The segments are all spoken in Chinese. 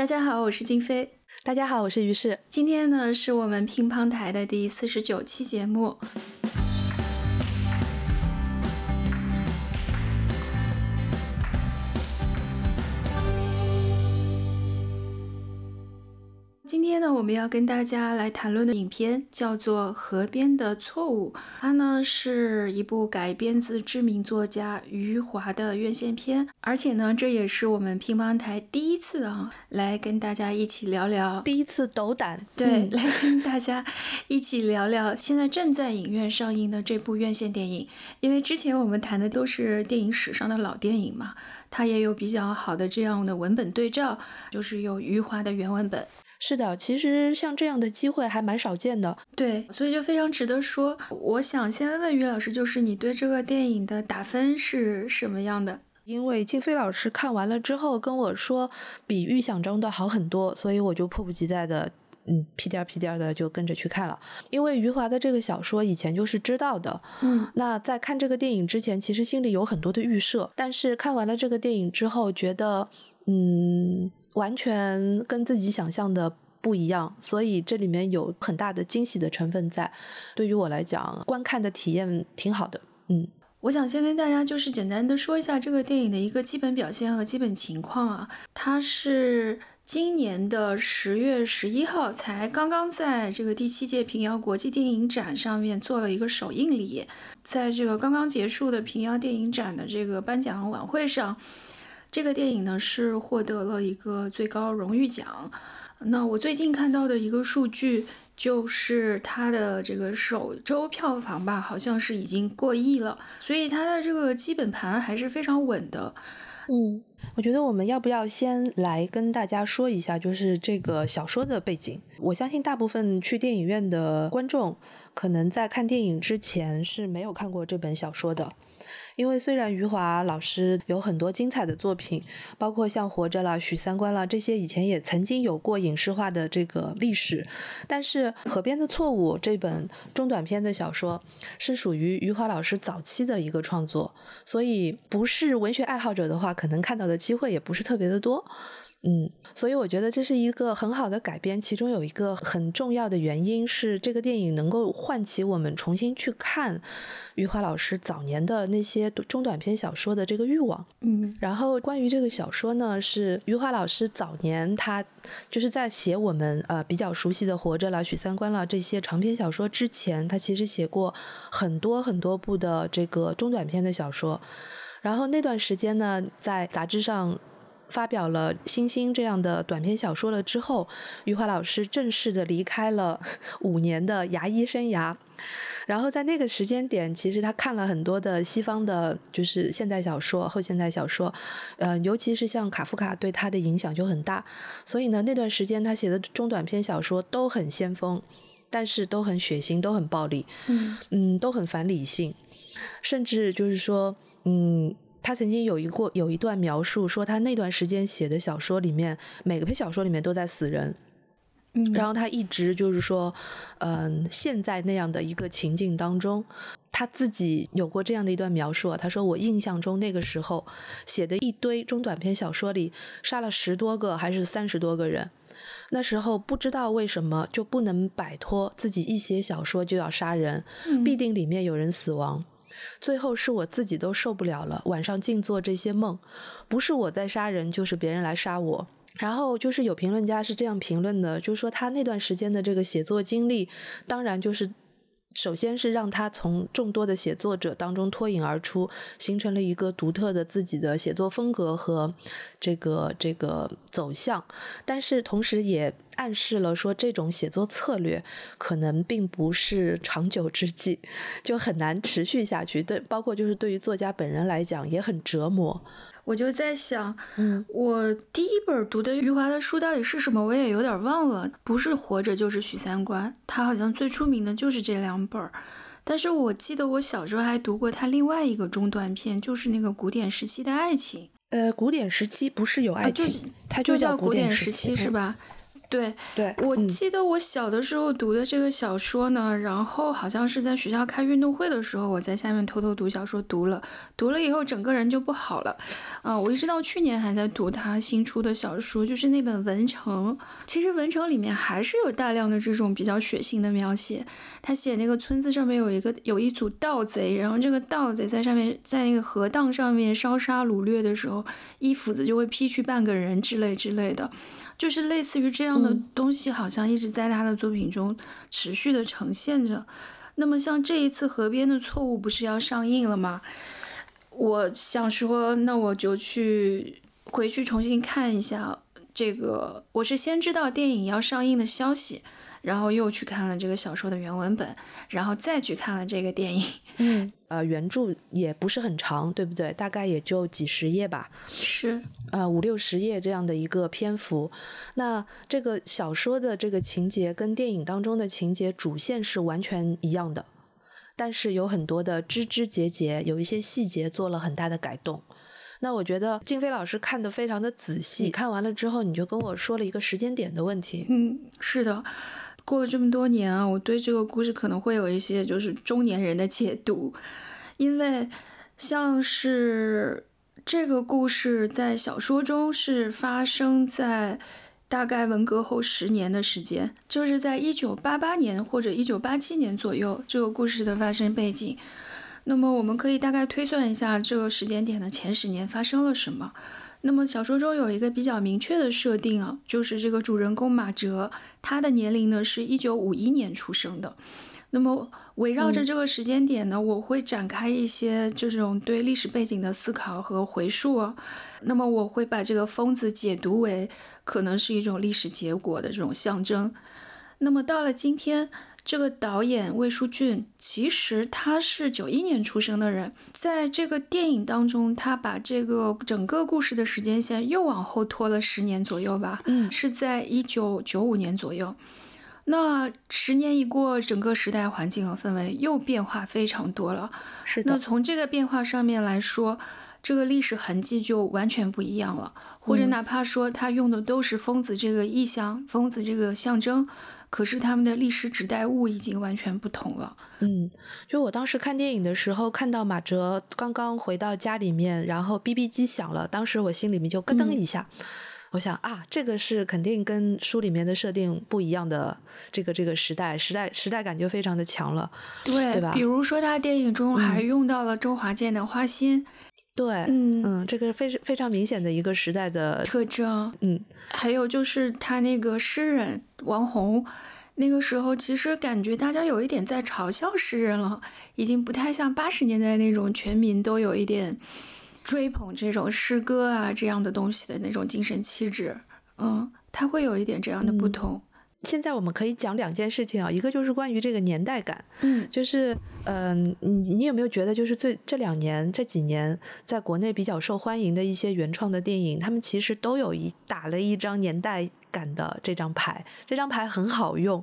大家好，我是金飞。大家好，我是于适。今天呢，是我们乒乓台的第四十九期节目。天呢，我们要跟大家来谈论的影片叫做《河边的错误》，它呢是一部改编自知名作家余华的院线片，而且呢，这也是我们乒乓台第一次啊，来跟大家一起聊聊，第一次斗胆，对，来跟大家 一起聊聊现在正在影院上映的这部院线电影，因为之前我们谈的都是电影史上的老电影嘛，它也有比较好的这样的文本对照，就是有余华的原文本。是的，其实像这样的机会还蛮少见的，对，所以就非常值得说。我想先问于老师，就是你对这个电影的打分是什么样的？因为静飞老师看完了之后跟我说，比预想中的好很多，所以我就迫不及待的，嗯，屁颠儿屁颠儿的就跟着去看了。因为余华的这个小说以前就是知道的，嗯，那在看这个电影之前，其实心里有很多的预设，但是看完了这个电影之后，觉得，嗯。完全跟自己想象的不一样，所以这里面有很大的惊喜的成分在。对于我来讲，观看的体验挺好的。嗯，我想先跟大家就是简单的说一下这个电影的一个基本表现和基本情况啊。它是今年的十月十一号才刚刚在这个第七届平遥国际电影展上面做了一个首映礼，在这个刚刚结束的平遥电影展的这个颁奖晚会上。这个电影呢是获得了一个最高荣誉奖。那我最近看到的一个数据就是它的这个首周票房吧，好像是已经过亿了，所以它的这个基本盘还是非常稳的。嗯，我觉得我们要不要先来跟大家说一下，就是这个小说的背景。我相信大部分去电影院的观众，可能在看电影之前是没有看过这本小说的。因为虽然余华老师有很多精彩的作品，包括像《活着》了、《许三观》了这些，以前也曾经有过影视化的这个历史，但是《河边的错误》这本中短篇的小说是属于余华老师早期的一个创作，所以不是文学爱好者的话，可能看到的机会也不是特别的多。嗯，所以我觉得这是一个很好的改编，其中有一个很重要的原因是这个电影能够唤起我们重新去看余华老师早年的那些中短篇小说的这个欲望。嗯，然后关于这个小说呢，是余华老师早年他就是在写我们呃比较熟悉的《活着》了、《许三观》了这些长篇小说之前，他其实写过很多很多部的这个中短篇的小说，然后那段时间呢，在杂志上。发表了《星星》这样的短篇小说了之后，余华老师正式的离开了 五年的牙医生涯。然后在那个时间点，其实他看了很多的西方的，就是现代小说、后现代小说，呃，尤其是像卡夫卡对他的影响就很大。所以呢，那段时间他写的中短篇小说都很先锋，但是都很血腥，都很暴力，嗯嗯，都很反理性，甚至就是说，嗯。他曾经有一过有一段描述说，他那段时间写的小说里面，每个篇小说里面都在死人。嗯，然后他一直就是说，嗯，现在那样的一个情境当中，他自己有过这样的一段描述啊。他说：“我印象中那个时候写的一堆中短篇小说里，杀了十多个还是三十多个人。那时候不知道为什么就不能摆脱自己一写小说就要杀人，必定里面有人死亡。”最后是我自己都受不了了，晚上净做这些梦，不是我在杀人，就是别人来杀我。然后就是有评论家是这样评论的，就是说他那段时间的这个写作经历，当然就是首先是让他从众多的写作者当中脱颖而出，形成了一个独特的自己的写作风格和这个这个走向，但是同时也。暗示了说，这种写作策略可能并不是长久之计，就很难持续下去。对，包括就是对于作家本人来讲也很折磨。我就在想，嗯，我第一本读的余华的书到底是什么，我也有点忘了。不是活着就是许三观，他好像最出名的就是这两本儿。但是我记得我小时候还读过他另外一个中短篇，就是那个古典时期的爱情。呃，古典时期不是有爱情，它就叫古典时期是吧？对对，我嗯记得我小的时候读的这个小说呢，然后好像是在学校开运动会的时候，我在下面偷偷读小说，读了，读了以后整个人就不好了，啊、我一直到去年还在读他新出的小说，就是那本《文城》。其实《文城》里面还是有大量的这种比较血腥的描写。他写那个村子上面有一个有一组盗贼，然后这个盗贼在上面在那个河荡上面烧杀掳掠的时候，一斧子就会劈去半个人之类之类的。就是类似于这样的嗯东西，好像一直在他的作品中持续的呈现着。那么像这一次《河边的错误》不是要上映了吗？我想说，那我就去回去重新看一下这个。我是先知道电影要上映的消息，然后又去看了这个小说的原文本，然后再去看了这个电影。嗯，呃，原著也不是很长，对不对？大概也就几十页吧。是，呃五六十页这样的一个篇幅。那这个小说的这个情节跟电影当中的情节主线是完全一样的，但是有很多的枝枝节节，有一些细节做了很大的改动。那我觉得静飞老师看得非常的仔细，你看完了之后，你就跟我说了一个时间点的问题。嗯，是的。过了这么多年啊，我对这个故事可能会有一些就是中年人的解读，因为像是这个故事在小说中是发生在大概文革后十年的时间，就是在一九八八年或者一九八七年左右，这个故事的发生背景。那么我们可以大概推算一下这个时间点的前十年发生了什么。那么小说中有一个比较明确的设定啊，就是这个主人公马哲，他的年龄呢是一九五一年出生的。那么围绕着这个时间点呢，我会展开一些这种对历史背景的思考和回溯啊。那么我会把这个疯子解读为可能是一种历史结果的这种象征。那么到了今天，这个导演魏书俊其实他是九一年出生的人，在这个电影当中，他把这个整个故事的时间线又往后拖了十年左右吧，嗯是在一九九五年左右。那十年一过，整个时代环境和氛围又变化非常多了。是的，那从这个变化上面来说，这个历史痕迹就完全不一样了，或者嗯哪怕说他用的都是疯子这个意象、疯子这个象征，可是他们的历史指代物已经完全不同了。嗯，就我当时看电影的时候，看到马哲刚刚回到家里面，然后 BB 机响了，当时我心里面就咯噔嗯一下。我想啊，这个是肯定跟书里面的设定不一样的，这个这个时代时代时代感就非常的强了。对，对吧比如说他电影中还嗯用到了周华健的花心，对，嗯，嗯，这个非非常明显的一个时代的，特征。嗯还有就是他那个诗人王红，那个时候其实感觉大家有一点在嘲笑诗人了，已经不太像八十年代那种全民都有一点追捧这种诗歌啊这样的东西的那种精神气质。嗯，他会有一点这样的不嗯同。现在我们可以讲两件事情啊，一个就是关于这个年代感，嗯就是嗯、你你有没有觉得，就是最这两年这几年，在国内比较受欢迎的一些原创的电影，他们其实都有一打了一张年代感的这张牌，这张牌很好用，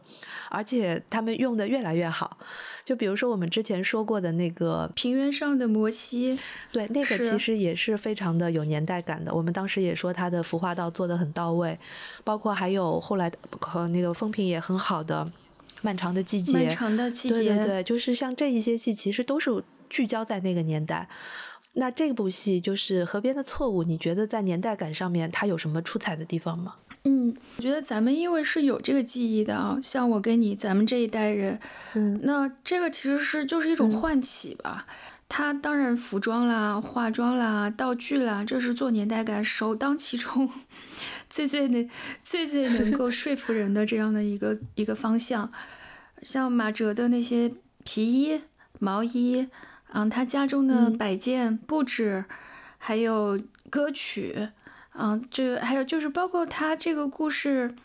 而且他们用的越来越好。就比如说我们之前说过的那个，平原上的摩西，对，那个其实也是非常的有年代感的。我们当时也说他的服化道做的很到位，包括还有后来的和那个风评也很好的《漫长的季节》，漫长的季节，对对对，就是像这一些戏，其实都是聚焦在那个年代。那这部戏就是《河边的错误》，你觉得在年代感上面它有什么出彩的地方吗？嗯，我觉得咱们因为是有这个记忆的啊，像我跟你，咱们这一代人，嗯那这个其实是就是一种嗯唤起吧。它当然服装啦、化妆啦、道具啦，这是做年代感首当其冲，最最能最最能够说服人的这样的一个一个方向。像马哲的那些皮衣、毛衣，嗯，他家中的嗯摆件布置，还有歌曲，嗯，这还有就是包括他这个故事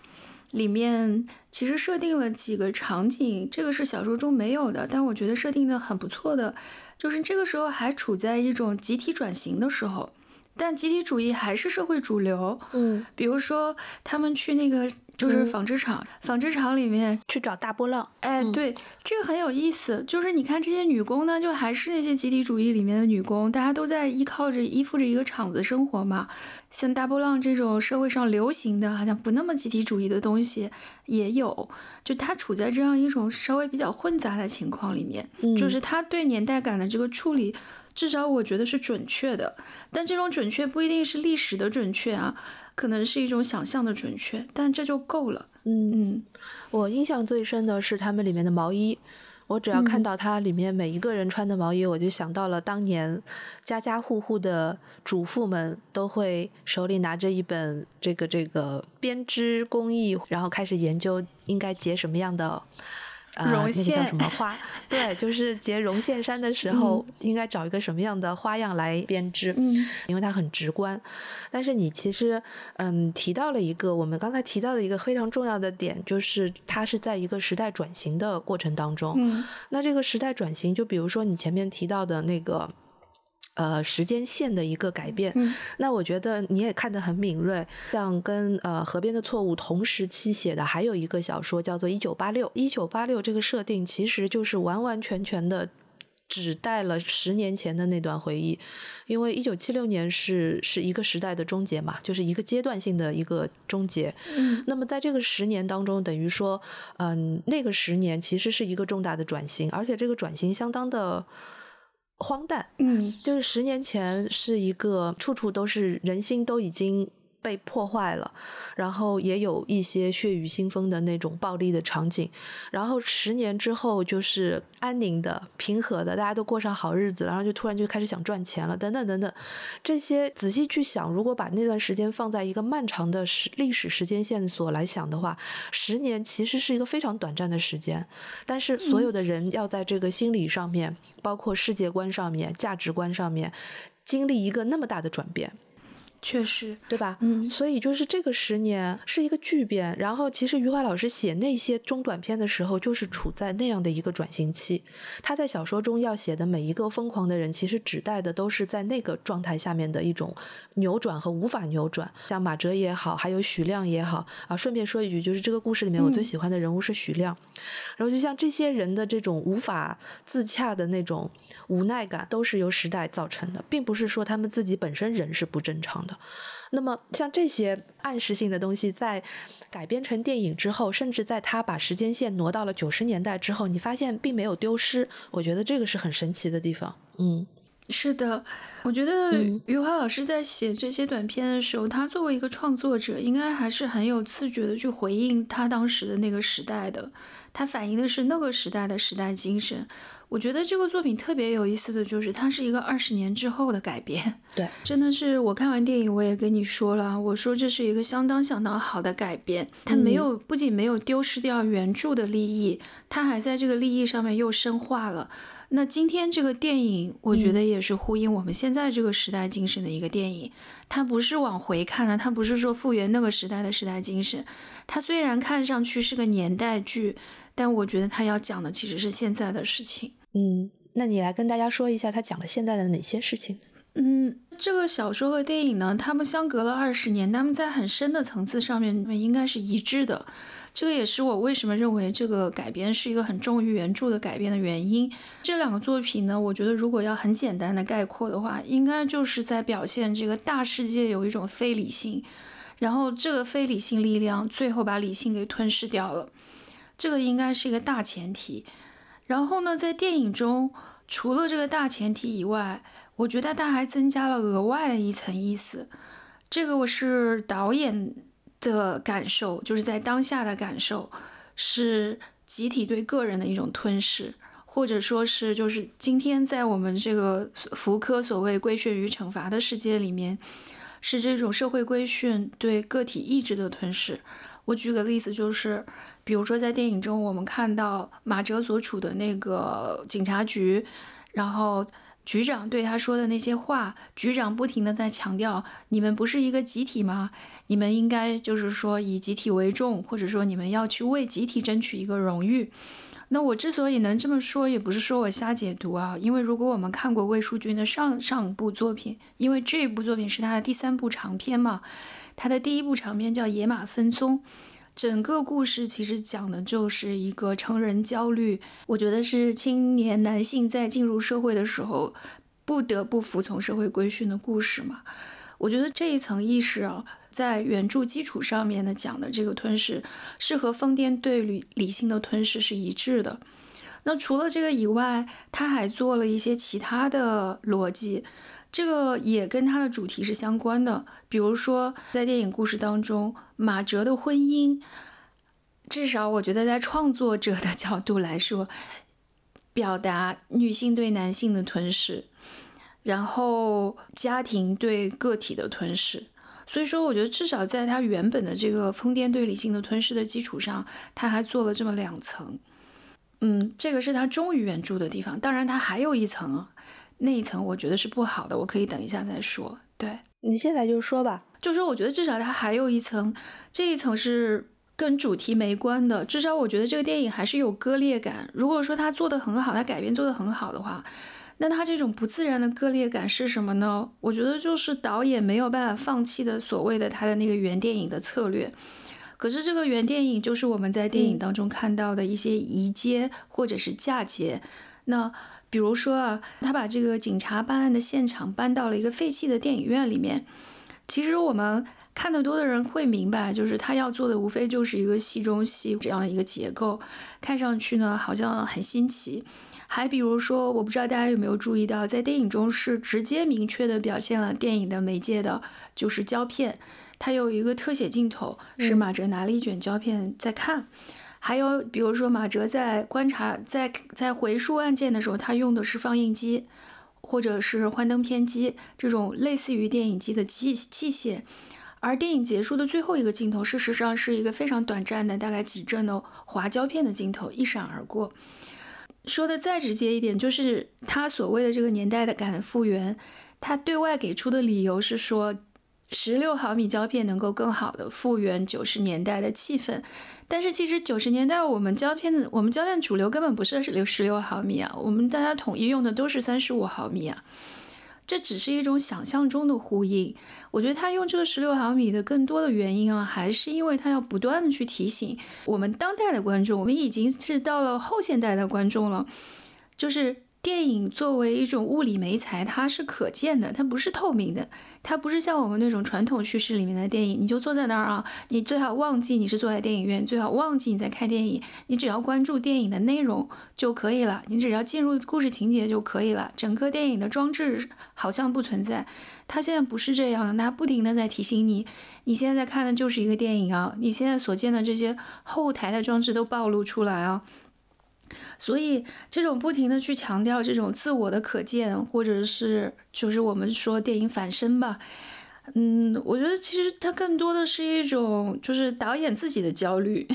里面，其实设定了几个场景，这个是小说中没有的，但我觉得设定的很不错的，就是这个时候还处在一种集体转型的时候，但集体主义还是社会主流，嗯比如说他们去那个就是纺织厂，纺织厂里面去找大波浪。哎，对，这个很有意思。就是你看这些女工呢，就还是那些集体主义里面的女工，大家都在依靠着、依附着一个厂子生活嘛。像大波浪这种社会上流行的，好像不那么集体主义的东西也有。就它处在这样一种稍微比较混杂的情况里面，就是它对年代感的这个处理，至少我觉得是准确的。但这种准确不一定是历史的准确啊。可能是一种想象的准确，但这就够了。嗯嗯，我印象最深的是他们里面的毛衣，我只要看到它里面每一个人穿的毛衣，我就想到了当年家家户户的主妇们都会手里拿着一本这个这个编织工艺，然后开始研究应该结什么样的。啊，那个叫什么花？对，就是结绒线衫的时候，应该找一个什么样的花样来编织？嗯，因为它很直观。但是你其实，嗯，提到了一个我们刚才提到的一个非常重要的点，就是它是在一个时代转型的过程当中。嗯，那这个时代转型，就比如说你前面提到的那个。呃，时间线的一个改变，那我觉得你也看得很敏锐。像跟呃《河边的错误》同时期写的，还有一个小说叫做《一九八六》。一九八六这个设定其实就是完完全全的只带了十年前的那段回忆，因为一九七六年是是一个时代的终结嘛，就是一个阶段性的一个终结。嗯，那么在这个十年当中，等于说，嗯，那个十年其实是一个重大的转型，而且这个转型相当的。荒诞，嗯，就是十年前是一个处处都是人心都已经。被破坏了，然后也有一些血雨腥风的那种暴力的场景，然后十年之后就是安宁的、平和的，大家都过上好日子，然后就突然就开始想赚钱了，等等等等。这些仔细去想，如果把那段时间放在一个漫长的时历史时间线索来想的话，十年其实是一个非常短暂的时间，但是所有的人要在这个心理上面、包括世界观上面、价值观上面，经历一个那么大的转变。确实，对吧？嗯，所以就是这个十年是一个巨变。然后，其实余华老师写那些中短篇的时候，就是处在那样的一个转型期。他在小说中要写的每一个疯狂的人，其实指代的都是在那个状态下面的一种扭转和无法扭转。像马哲也好，还有许亮也好啊。顺便说一句，就是这个故事里面我最喜欢的人物是许亮。然后，就像这些人的这种无法自洽的那种无奈感，都是由时代造成的，并不是说他们自己本身人是不正常的。那么，像这些暗示性的东西，在改编成电影之后，甚至在他把时间线挪到了九十年代之后，你发现并没有丢失。我觉得这个是很神奇的地方。嗯，是的，我觉得余华老师在写这些短片的时候，他作为一个创作者，应该还是很有自觉的去回应他当时的那个时代的，他反映的是那个时代的时代精神。我觉得这个作品特别有意思的就是，它是一个二十年之后的改编。对，真的是我看完电影，我也跟你说了，我说这是一个相当相当好的改编。它没有，不仅没有丢失掉原著的利益，它还在这个利益上面又深化了。那今天这个电影，我觉得也是呼应我们现在这个时代精神的一个电影。它不是往回看的，它不是说复原那个时代的时代精神。它虽然看上去是个年代剧，但我觉得它要讲的其实是现在的事情。嗯，那你来跟大家说一下，他讲了现在的哪些事情？嗯，这个小说和电影呢，他们相隔了二十年，他们在很深的层次上面应该是一致的。这个也是我为什么认为这个改编是一个很重于原著的改编的原因。这两个作品呢，我觉得如果要很简单的概括的话，应该就是在表现这个大世界有一种非理性，然后这个非理性力量最后把理性给吞噬掉了。这个应该是一个大前提。然后呢，在电影中，除了这个大前提以外，我觉得它还增加了额外的一层意思。这个我是导演的感受，就是在当下的感受，是集体对个人的一种吞噬，或者说是就是今天在我们这个福柯所谓规训与惩罚的世界里面，是这种社会规训对个体意志的吞噬。我举个例子，就是。比如说，在电影中，我们看到马哲所处的那个警察局，然后局长对他说的那些话，局长不停的在强调：你们不是一个集体吗？你们应该就是说以集体为重，或者说你们要去为集体争取一个荣誉。那我之所以能这么说，也不是说我瞎解读啊，因为如果我们看过魏淑君的上上部作品，因为这部作品是他的第三部长篇嘛，他的第一部长篇叫《野马分鬃》。整个故事其实讲的就是一个成人焦虑，我觉得是青年男性在进入社会的时候不得不服从社会规训的故事嘛。我觉得这一层意识啊，在原著基础上面的讲的这个吞噬，是和疯癫对理理性的吞噬是一致的。那除了这个以外，他还做了一些其他的逻辑。这个也跟它的主题是相关的，比如说在电影故事当中，马哲的婚姻，至少我觉得在创作者的 角度来说，表达女性对男性的吞噬，然后家庭对个体的吞噬。所以说，我觉得至少在他原本的这个疯癫对理性的吞噬的基础上，他还做了这么两层。嗯，这个是他忠于原著的地方。当然，他还有一层。那一层我觉得是不好的，我可以等一下再说。对你现在就说吧，就说我觉得至少它还有一层，这一层是跟主题没关的。至少我觉得这个电影还是有割裂感。如果说它做的很好，它改编做的很好的话，那它这种不自然的割裂感是什么呢？我觉得就是导演没有办法放弃的所谓的他的那个原电影的策略。可是这个原电影就是我们在电影当中看到的一些移接或者是嫁接，那。比如说啊，他把这个警察办案的现场搬到了一个废弃的电影院里面。其实我们看得多的人会明白，就是他要做的无非就是一个戏中戏这样的一个结构，看上去呢好像很新奇。还比如说，我不知道大家有没有注意到，在电影中是直接明确的表现了电影的媒介的，就是胶片。它有一个特写镜头，是马哲拿了一卷胶片在看。还有，比如说马哲在观察、在在回溯案件的时候，他用的是放映机，或者是幻灯片机这种类似于电影机的机器械。而电影结束的最后一个镜头，事实上是一个非常短暂的，大概几帧的滑胶片的镜头，一闪而过。说的再直接一点，就是他所谓的这个年代的感复原，他对外给出的理由是说，十六毫米胶片能够更好的复原九十年代的气氛。但是其实九十年代我们胶片的我们胶片主流根本不是十六十六毫米啊，我们大家统一用的都是三十五毫米啊，这只是一种想象中的呼应。我觉得他用这个十六毫米的更多的原因啊，还是因为他要不断的去提醒我们当代的观众，我们已经是到了后现代的观众了，就是。电影作为一种物理媒材，它是可见的，它不是透明的，它不是像我们那种传统叙事里面的电影，你就坐在那儿啊，你最好忘记你是坐在电影院，最好忘记你在看电影，你只要关注电影的内容就可以了，你只要进入故事情节就可以了，整个电影的装置好像不存在，它现在不是这样的，它不停的在提醒你，你现在在看的就是一个电影啊，你现在所见的这些后台的装置都暴露出来啊。所以，这种不停的去强调这种自我的可见，或者是就是我们说电影反身吧，嗯，我觉得其实它更多的是一种就是导演自己的焦虑。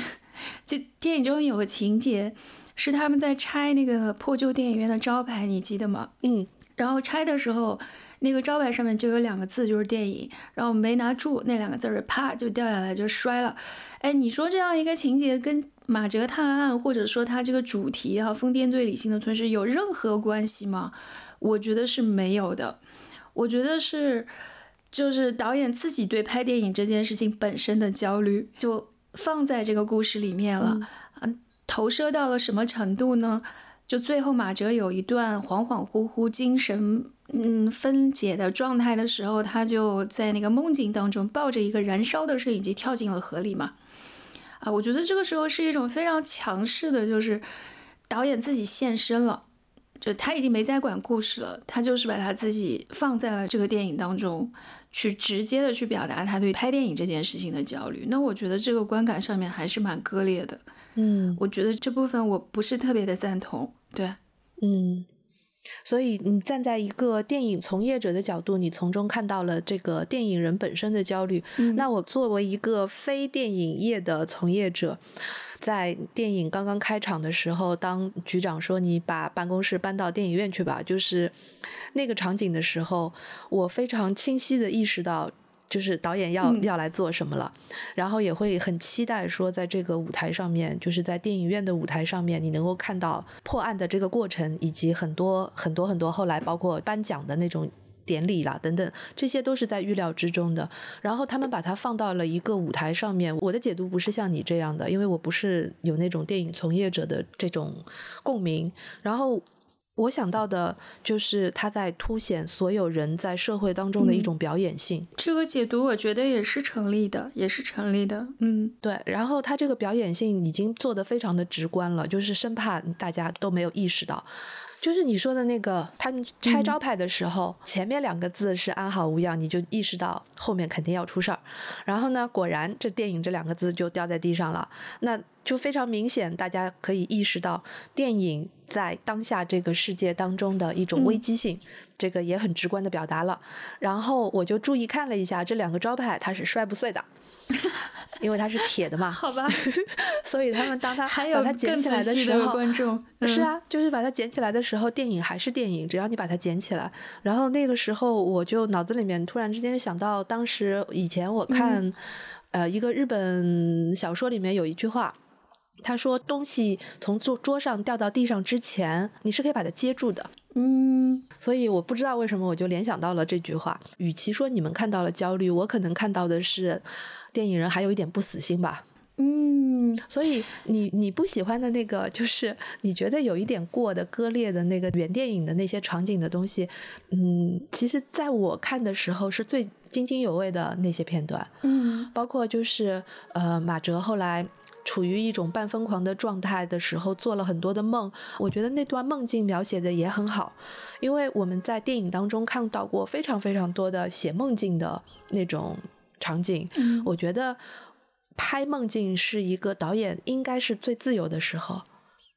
这电影中有个情节是他们在拆那个破旧电影院的招牌，你记得吗？嗯，然后拆的时候，那个招牌上面就有两个字，就是电影，然后没拿住那两个字儿，啪就掉下来就摔了。哎，你说这样一个情节跟？马哲探案，或者说他这个主题啊，疯癫对理性的吞噬有任何关系吗？我觉得是没有的。我觉得是，就是导演自己对拍电影这件事情本身的焦虑，就放在这个故事里面了。嗯，投射到了什么程度呢？就最后马哲有一段恍恍惚惚、精神嗯分解的状态的时候，他就在那个梦境当中抱着一个燃烧的摄影机跳进了河里嘛。啊，我觉得这个时候是一种非常强势的，就是导演自己现身了，就他已经没在管故事了，他就是把他自己放在了这个电影当中，去直接的去表达他对拍电影这件事情的焦虑。那我觉得这个观感上面还是蛮割裂的，嗯，我觉得这部分我不是特别的赞同，对，嗯。所以，你站在一个电影从业者的角度，你从中看到了这个电影人本身的焦虑。那我作为一个非电影业的从业者，在电影刚刚开场的时候，当局长说你把办公室搬到电影院去吧，就是那个场景的时候，我非常清晰的意识到。就是导演要要来做什么了，然后也会很期待说，在这个舞台上面，就是在电影院的舞台上面，你能够看到破案的这个过程，以及很多很多很多后来包括颁奖的那种典礼啦，等等，这些都是在预料之中的。然后他们把它放到了一个舞台上面。我的解读不是像你这样的，因为我不是有那种电影从业者的这种共鸣。然后我想到的就是他在凸显所有人在社会当中的一种表演性。这个解读我觉得也是成立的，也是成立的。嗯，对。然后他这个表演性已经做得非常的直观了，就是生怕大家都没有意识到。就是你说的那个，他们拆招牌的时候，前面两个字是安好无恙，你就意识到后面肯定要出事儿。然后呢，果然这电影这两个字就掉在地上了，那就非常明显，大家可以意识到电影在当下这个世界当中的一种危机性，这个也很直观的表达了。然后我就注意看了一下这两个招牌，它是摔不碎的。因为它是铁的嘛，好吧，所以他们当他把它捡起来的时候，观众是啊，就是把它捡起来的时候，电影还是电影，只要你把它捡起来。然后那个时候，我就脑子里面突然之间想到，当时以前我看，呃，一个日本小说里面有一句话，他说东西从桌桌上掉到地上之前，你是可以把它接住的。嗯，所以我不知道为什么我就联想到了这句话。与其说你们看到了焦虑，我可能看到的是。电影人还有一点不死心吧，嗯，所以你你不喜欢的那个，就是你觉得有一点过的割裂的那个原电影的那些场景的东西，嗯，其实在我看的时候是最津津有味的那些片段，嗯，包括就是呃马哲后来处于一种半疯狂的状态的时候做了很多的梦，我觉得那段梦境描写的也很好，因为我们在电影当中看到过非常非常多的写梦境的那种。场景，我觉得拍梦境是一个导演应该是最自由的时候，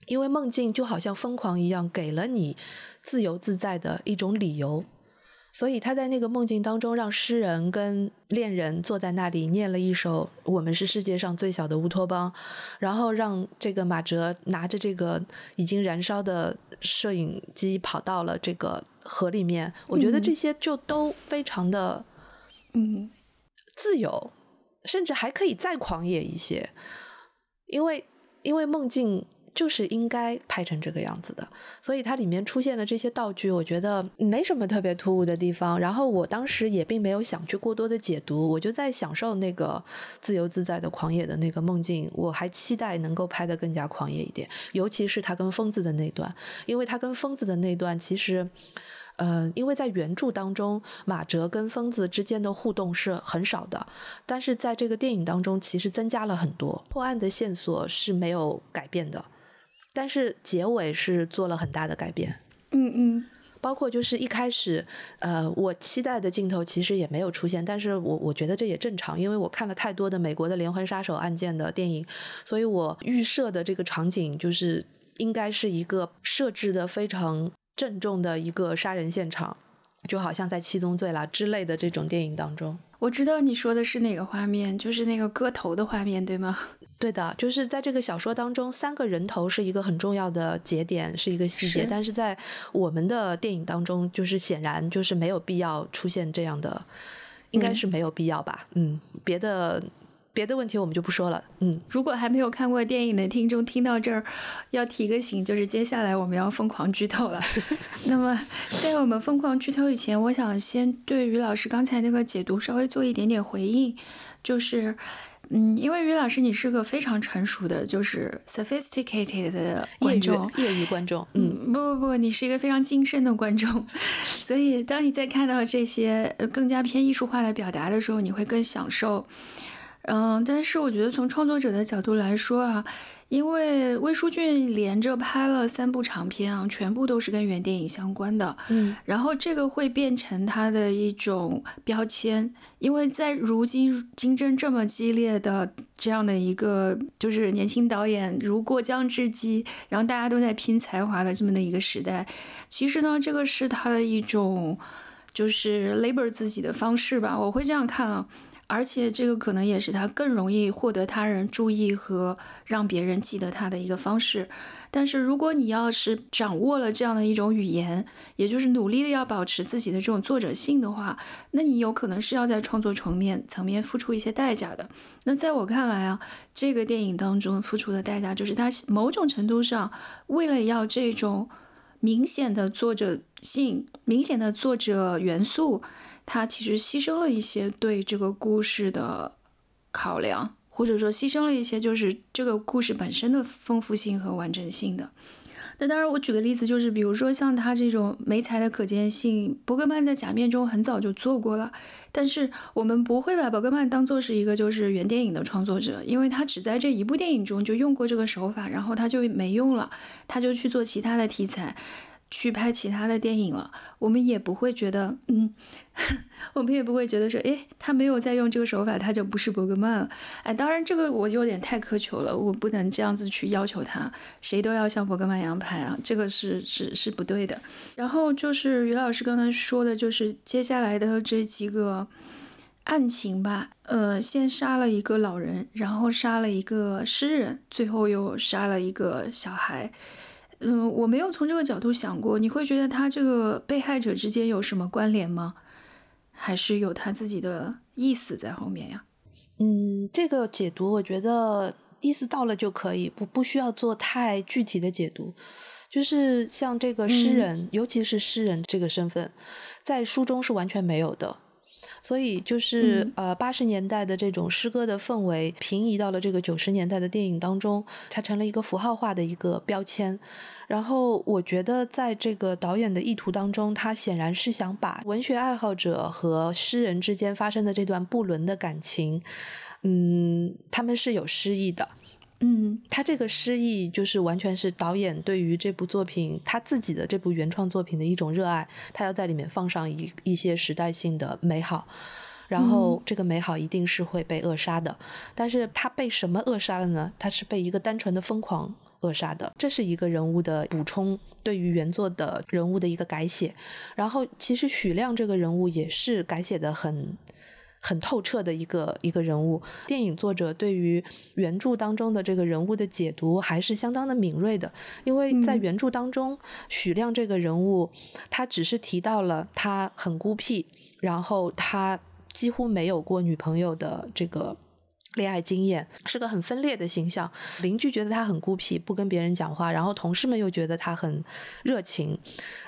因为梦境就好像疯狂一样，给了你自由自在的一种理由。所以他在那个梦境当中，让诗人跟恋人坐在那里念了一首《我们是世界上最小的乌托邦》，然后让这个马哲拿着这个已经燃烧的摄影机跑到了这个河里面。我觉得这些就都非常的，嗯。自由，甚至还可以再狂野一些，因为因为梦境就是应该拍成这个样子的，所以它里面出现的这些道具，我觉得没什么特别突兀的地方。然后我当时也并没有想去过多的解读，我就在享受那个自由自在的狂野的那个梦境。我还期待能够拍得更加狂野一点，尤其是他跟疯子的那段，因为他跟疯子的那段其实。呃，因为在原著当中，马哲跟疯子之间的互动是很少的，但是在这个电影当中，其实增加了很多破案的线索是没有改变的，但是结尾是做了很大的改变。嗯嗯，包括就是一开始，呃，我期待的镜头其实也没有出现，但是我我觉得这也正常，因为我看了太多的美国的连环杀手案件的电影，所以我预设的这个场景就是应该是一个设置的非常。郑重的一个杀人现场，就好像在《七宗罪》啦之类的这种电影当中。我知道你说的是哪个画面，就是那个割头的画面，对吗？对的，就是在这个小说当中，三个人头是一个很重要的节点，是一个细节。但是在我们的电影当中，就是显然就是没有必要出现这样的，应该是没有必要吧？嗯，别的。别的问题我们就不说了。嗯，如果还没有看过电影的听众听到这儿，要提个醒，就是接下来我们要疯狂剧透了。那么，在我们疯狂剧透以前，我想先对于老师刚才那个解读稍微做一点点回应，就是，嗯，因为于老师你是个非常成熟的，就是 sophisticated 的观众，业余观众。嗯，不不不，你是一个非常精深的观众，所以当你在看到这些更加偏艺术化的表达的时候，你会更享受。嗯，但是我觉得从创作者的角度来说啊，因为魏书俊连着拍了三部长片啊，全部都是跟原电影相关的，嗯，然后这个会变成他的一种标签，因为在如今竞争这么激烈的这样的一个就是年轻导演如过江之鲫，然后大家都在拼才华的这么的一个时代，其实呢，这个是他的一种就是 labor 自己的方式吧，我会这样看啊。而且这个可能也是他更容易获得他人注意和让别人记得他的一个方式。但是如果你要是掌握了这样的一种语言，也就是努力的要保持自己的这种作者性的话，那你有可能是要在创作层面层面付出一些代价的。那在我看来啊，这个电影当中付出的代价就是他某种程度上为了要这种明显的作者性、明显的作者元素，他其实牺牲了一些对这个故事的考量，或者说牺牲了一些就是这个故事本身的丰富性和完整性的。那当然，我举个例子，就是比如说像他这种媒材的可见性，伯格曼在《假面》中很早就做过了，但是我们不会把伯格曼当做是一个就是原电影的创作者，因为他只在这一部电影中就用过这个手法，然后他就没用了，他就去做其他的题材。去拍其他的电影了，我们也不会觉得，嗯，我们也不会觉得说，诶，他没有在用这个手法，他就不是伯格曼了。哎，当然这个我有点太苛求了，我不能这样子去要求他，谁都要像伯格曼一样拍啊，这个是是是不对的。然后就是于老师刚才说的，就是接下来的这几个案情吧，呃，先杀了一个老人，然后杀了一个诗人，最后又杀了一个小孩。嗯，我没有从这个角度想过。你会觉得他这个被害者之间有什么关联吗？还是有他自己的意思在后面呀？嗯，这个解读我觉得意思到了就可以，不不需要做太具体的解读。就是像这个诗人，尤其是诗人这个身份，在书中是完全没有的。所以就是呃，八十年代的这种诗歌的氛围平移到了这个九十年代的电影当中，它成了一个符号化的一个标签。然后我觉得在这个导演的意图当中，他显然是想把文学爱好者和诗人之间发生的这段不伦的感情，嗯，他们是有诗意的。嗯，他这个诗意就是完全是导演对于这部作品他自己的这部原创作品的一种热爱，他要在里面放上一一些时代性的美好，然后这个美好一定是会被扼杀的，但是他被什么扼杀了呢？他是被一个单纯的疯狂扼杀的，这是一个人物的补充，对于原作的人物的一个改写，然后其实许亮这个人物也是改写的很。很透彻的一个一个人物，电影作者对于原著当中的这个人物的解读还是相当的敏锐的，因为在原著当中，许亮这个人物，他只是提到了他很孤僻，然后他几乎没有过女朋友的这个。恋爱经验是个很分裂的形象，邻居觉得他很孤僻，不跟别人讲话，然后同事们又觉得他很热情。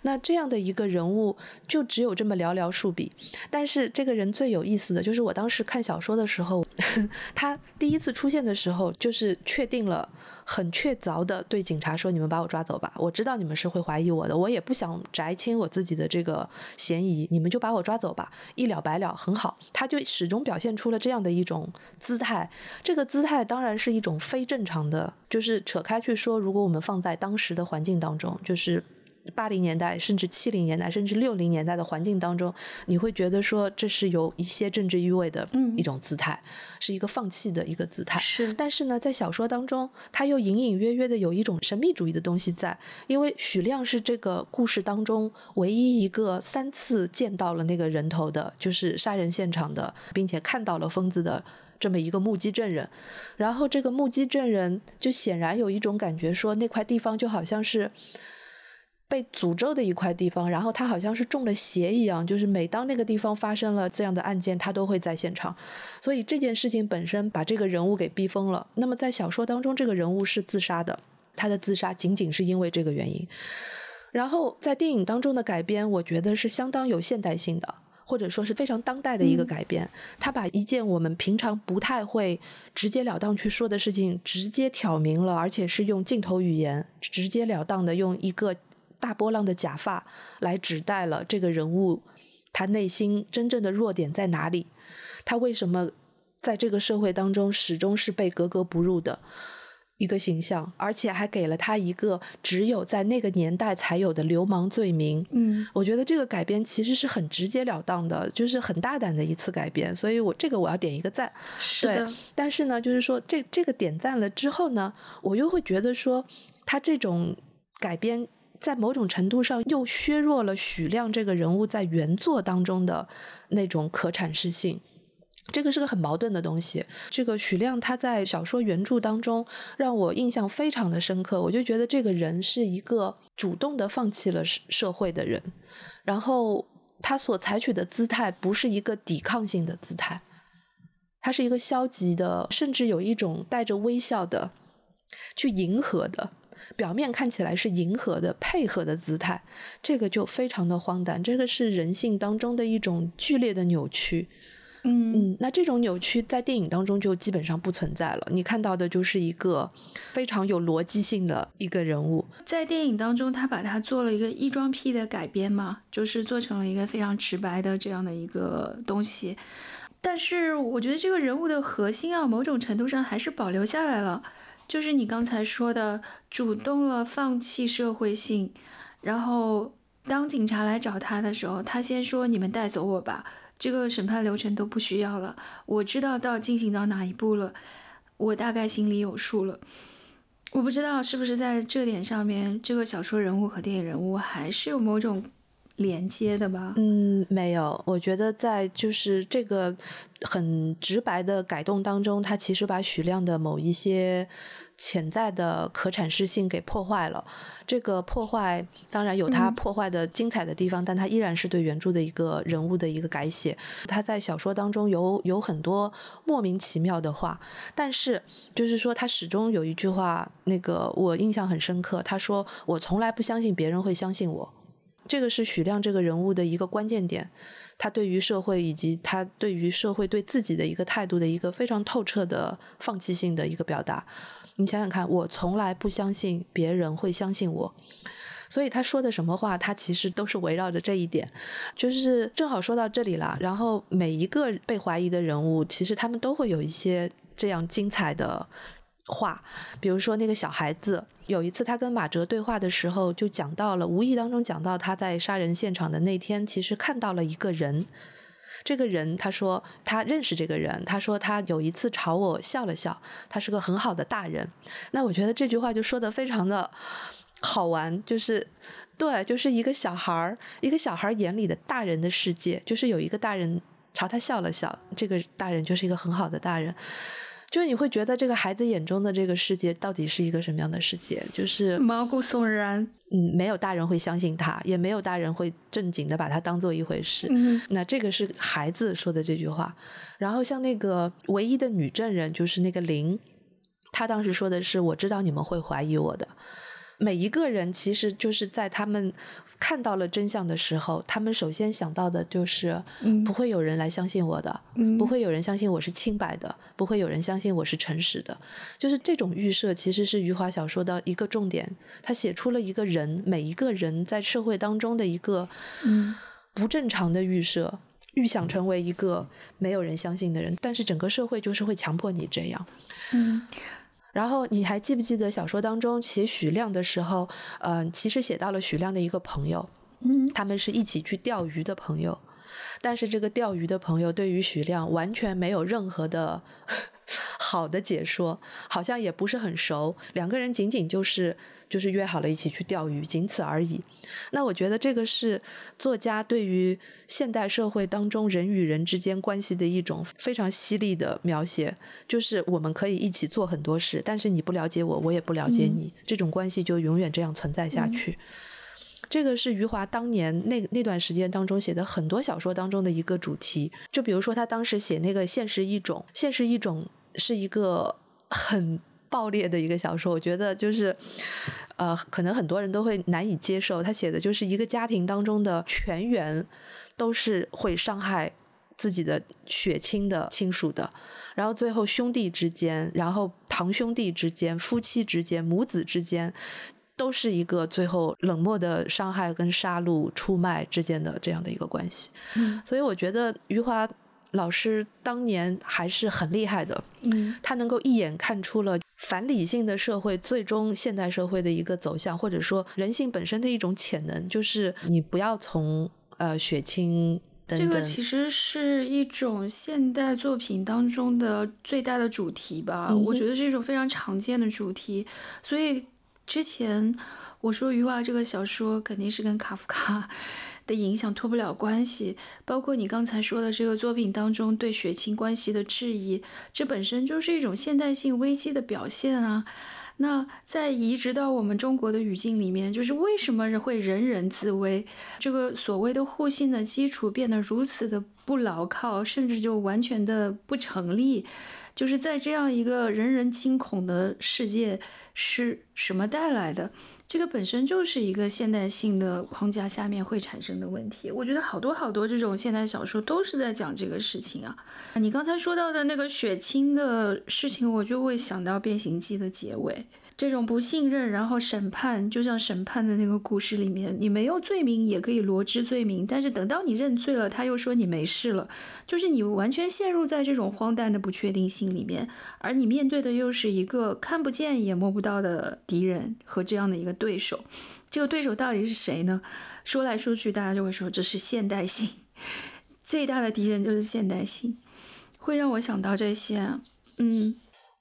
那这样的一个人物就只有这么寥寥数笔。但是这个人最有意思的就是我当时看小说的时候，他第一次出现的时候，就是确定了。很确凿的对警察说：“你们把我抓走吧，我知道你们是会怀疑我的，我也不想摘清我自己的这个嫌疑，你们就把我抓走吧，一了百了，很好。”他就始终表现出了这样的一种姿态，这个姿态当然是一种非正常的，就是扯开去说，如果我们放在当时的环境当中，就是。八零年代，甚至七零年代，甚至六零年代的环境当中，你会觉得说这是有一些政治意味的一种姿态，是一个放弃的一个姿态。是，但是呢，在小说当中，他又隐隐约约的有一种神秘主义的东西在，因为许亮是这个故事当中唯一一个三次见到了那个人头的，就是杀人现场的，并且看到了疯子的这么一个目击证人。然后这个目击证人就显然有一种感觉，说那块地方就好像是。被诅咒的一块地方，然后他好像是中了邪一样，就是每当那个地方发生了这样的案件，他都会在现场。所以这件事情本身把这个人物给逼疯了。那么在小说当中，这个人物是自杀的，他的自杀仅仅是因为这个原因。然后在电影当中的改编，我觉得是相当有现代性的，或者说是非常当代的一个改编。他把一件我们平常不太会直截了当去说的事情，直接挑明了，而且是用镜头语言直截了当的用一个。大波浪的假发来指代了这个人物，他内心真正的弱点在哪里？他为什么在这个社会当中始终是被格格不入的一个形象？而且还给了他一个只有在那个年代才有的流氓罪名。嗯，我觉得这个改编其实是很直截了当的，就是很大胆的一次改编。所以我这个我要点一个赞。是的。但是呢，就是说这这个点赞了之后呢，我又会觉得说他这种改编。在某种程度上，又削弱了许亮这个人物在原作当中的那种可阐释性，这个是个很矛盾的东西。这个许亮他在小说原著当中让我印象非常的深刻，我就觉得这个人是一个主动的放弃了社会的人，然后他所采取的姿态不是一个抵抗性的姿态，他是一个消极的，甚至有一种带着微笑的去迎合的。表面看起来是迎合的、配合的姿态，这个就非常的荒诞。这个是人性当中的一种剧烈的扭曲。嗯嗯，那这种扭曲在电影当中就基本上不存在了。你看到的就是一个非常有逻辑性的一个人物。在电影当中，他把它做了一个异装癖的改编嘛，就是做成了一个非常直白的这样的一个东西。但是我觉得这个人物的核心啊，某种程度上还是保留下来了。就是你刚才说的，主动了放弃社会性，然后当警察来找他的时候，他先说：“你们带走我吧。”这个审判流程都不需要了，我知道到进行到哪一步了，我大概心里有数了。我不知道是不是在这点上面，这个小说人物和电影人物还是有某种连接的吧？嗯，没有，我觉得在就是这个很直白的改动当中，他其实把许亮的某一些。潜在的可阐释性给破坏了，这个破坏当然有它破坏的精彩的地方，但它依然是对原著的一个人物的一个改写。他在小说当中有有很多莫名其妙的话，但是就是说他始终有一句话，那个我印象很深刻。他说：“我从来不相信别人会相信我。”这个是许亮这个人物的一个关键点，他对于社会以及他对于社会对自己的一个态度的一个非常透彻的放弃性的一个表达。你想想看，我从来不相信别人会相信我，所以他说的什么话，他其实都是围绕着这一点。就是正好说到这里了，然后每一个被怀疑的人物，其实他们都会有一些这样精彩的话。比如说那个小孩子，有一次他跟马哲对话的时候，就讲到了，无意当中讲到他在杀人现场的那天，其实看到了一个人。这个人他说他认识这个人，他说他有一次朝我笑了笑，他是个很好的大人。那我觉得这句话就说的非常的好玩，就是对，就是一个小孩儿，一个小孩儿眼里的大人的世界，就是有一个大人朝他笑了笑，这个大人就是一个很好的大人。就是你会觉得这个孩子眼中的这个世界到底是一个什么样的世界？就是毛骨悚然。嗯，没有大人会相信他，也没有大人会正经的把他当做一回事。嗯，那这个是孩子说的这句话。然后像那个唯一的女证人，就是那个林，她当时说的是：“我知道你们会怀疑我的。”每一个人其实就是在他们看到了真相的时候，他们首先想到的就是，不会有人来相信我的，不会有人相信我是清白的，不会有人相信我是诚实的。就是这种预设，其实是余华小说的一个重点。他写出了一个人，每一个人在社会当中的一个不正常的预设，预想成为一个没有人相信的人，但是整个社会就是会强迫你这样。嗯。然后你还记不记得小说当中写许亮的时候，嗯，其实写到了许亮的一个朋友，嗯，他们是一起去钓鱼的朋友，但是这个钓鱼的朋友对于许亮完全没有任何的 好的解说，好像也不是很熟，两个人仅仅就是。就是约好了一起去钓鱼，仅此而已。那我觉得这个是作家对于现代社会当中人与人之间关系的一种非常犀利的描写。就是我们可以一起做很多事，但是你不了解我，我也不了解你，这种关系就永远这样存在下去。这个是余华当年那那段时间当中写的很多小说当中的一个主题。就比如说他当时写那个《现实一种》，《现实一种》是一个很。爆裂的一个小说，我觉得就是，呃，可能很多人都会难以接受。他写的就是一个家庭当中的全员都是会伤害自己的血亲的亲属的，然后最后兄弟之间，然后堂兄弟之间、夫妻之间、母子之间，都是一个最后冷漠的伤害跟杀戮、出卖之间的这样的一个关系。嗯，所以我觉得余华老师当年还是很厉害的。嗯，他能够一眼看出了。反理性的社会，最终现代社会的一个走向，或者说人性本身的一种潜能，就是你不要从呃血亲等等。这个其实是一种现代作品当中的最大的主题吧，我觉得是一种非常常见的主题。所以之前我说余华这个小说肯定是跟卡夫卡。影响脱不了关系，包括你刚才说的这个作品当中对血亲关系的质疑，这本身就是一种现代性危机的表现啊。那在移植到我们中国的语境里面，就是为什么会人人自危？这个所谓的互信的基础变得如此的不牢靠，甚至就完全的不成立。就是在这样一个人人惊恐的世界，是什么带来的？这个本身就是一个现代性的框架下面会产生的问题。我觉得好多好多这种现代小说都是在讲这个事情啊。你刚才说到的那个血清的事情，我就会想到《变形记》的结尾。这种不信任，然后审判，就像审判的那个故事里面，你没有罪名也可以罗织罪名，但是等到你认罪了，他又说你没事了，就是你完全陷入在这种荒诞的不确定性里面，而你面对的又是一个看不见也摸不到的敌人和这样的一个对手，这个对手到底是谁呢？说来说去，大家就会说这是现代性，最大的敌人就是现代性，会让我想到这些，嗯，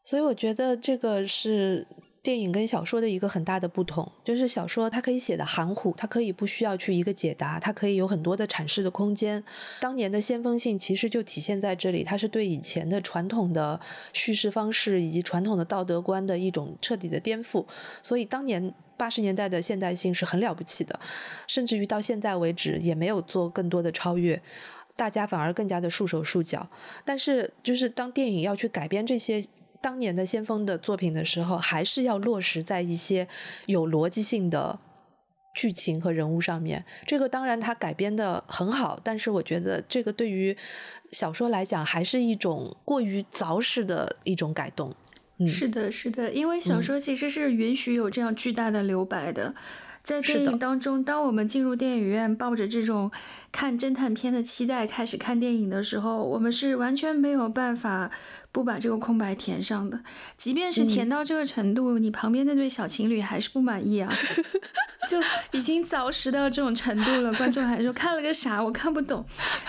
所以我觉得这个是。电影跟小说的一个很大的不同，就是小说它可以写的含糊，它可以不需要去一个解答，它可以有很多的阐释的空间。当年的先锋性其实就体现在这里，它是对以前的传统的叙事方式以及传统的道德观的一种彻底的颠覆。所以当年八十年代的现代性是很了不起的，甚至于到现在为止也没有做更多的超越，大家反而更加的束手束脚。但是就是当电影要去改编这些。当年的先锋的作品的时候，还是要落实在一些有逻辑性的剧情和人物上面。这个当然它改编的很好，但是我觉得这个对于小说来讲，还是一种过于凿实的一种改动。嗯是的，是的，因为小说其实是允许有这样巨大的留白的。在电影当中，当我们进入电影院，抱着这种看侦探片的期待开始看电影的时候，我们是完全没有办法不把这个空白填上的。即便是填到这个程度，你旁边那对小情侣还是不满意啊，就已经凿实到这种程度了。观众还说 看了个啥，我看不懂，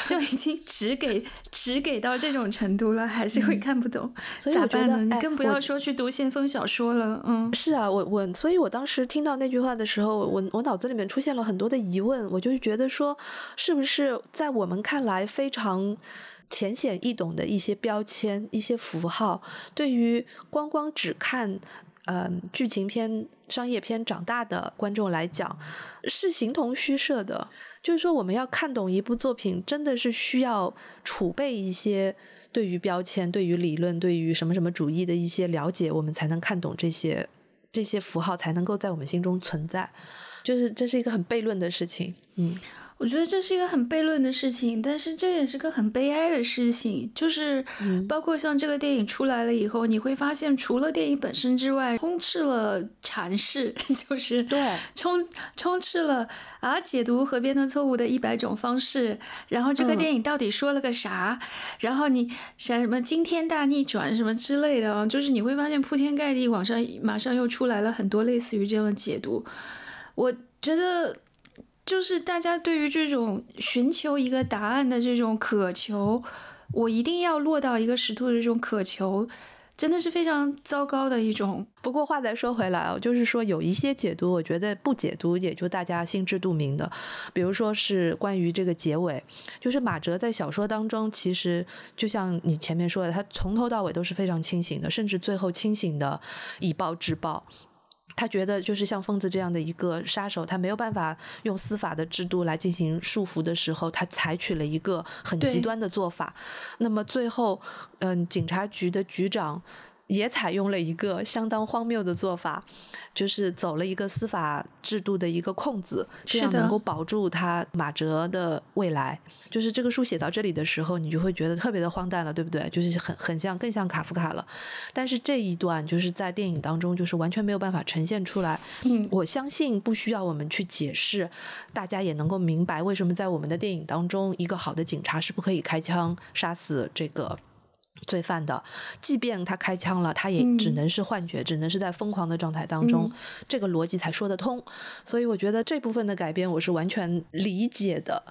就已经只给只给到这种程度了，还是会看不懂，咋办呢？你更不要说去读先锋小说了。嗯，是啊，我我，所以我当时听到那句话的时候。我我脑子里面出现了很多的疑问，我就觉得说，是不是在我们看来非常浅显易懂的一些标签、一些符号，对于光光只看嗯剧情片、商业片长大的观众来讲，是形同虚设的。就是说，我们要看懂一部作品，真的是需要储备一些对于标签、对于理论、对于什么什么主义的一些了解，我们才能看懂这些。这些符号才能够在我们心中存在，就是这是一个很悖论的事情。嗯，我觉得这是一个很悖论的事情，但是这也是个很悲哀的事情。就是包括像这个电影出来了以后，你会发现，除了电影本身之外，充斥了阐释，就是对充充斥了。啊！解读河边的错误的一百种方式，然后这个电影到底说了个啥？然后你像什么惊天大逆转什么之类的啊？就是你会发现铺天盖地，网上马上又出来了很多类似于这样的解读。我觉得，就是大家对于这种寻求一个答案的这种渴求，我一定要落到一个石头的这种渴求。真的是非常糟糕的一种。不过话再说回来啊，就是说有一些解读，我觉得不解读也就大家心知肚明的。比如说是关于这个结尾，就是马哲在小说当中，其实就像你前面说的，他从头到尾都是非常清醒的，甚至最后清醒的以暴制暴。他觉得，就是像疯子这样的一个杀手，他没有办法用司法的制度来进行束缚的时候，他采取了一个很极端的做法。那么最后，嗯，警察局的局长。也采用了一个相当荒谬的做法，就是走了一个司法制度的一个空子，这样能够保住他马哲的未来。就是这个书写到这里的时候，你就会觉得特别的荒诞了，对不对？就是很很像，更像卡夫卡了。但是这一段就是在电影当中，就是完全没有办法呈现出来。嗯，我相信不需要我们去解释，大家也能够明白为什么在我们的电影当中，一个好的警察是不可以开枪杀死这个。罪犯的，即便他开枪了，他也只能是幻觉，只能是在疯狂的状态当中，这个逻辑才说得通。所以我觉得这部分的改编我是完全理解的，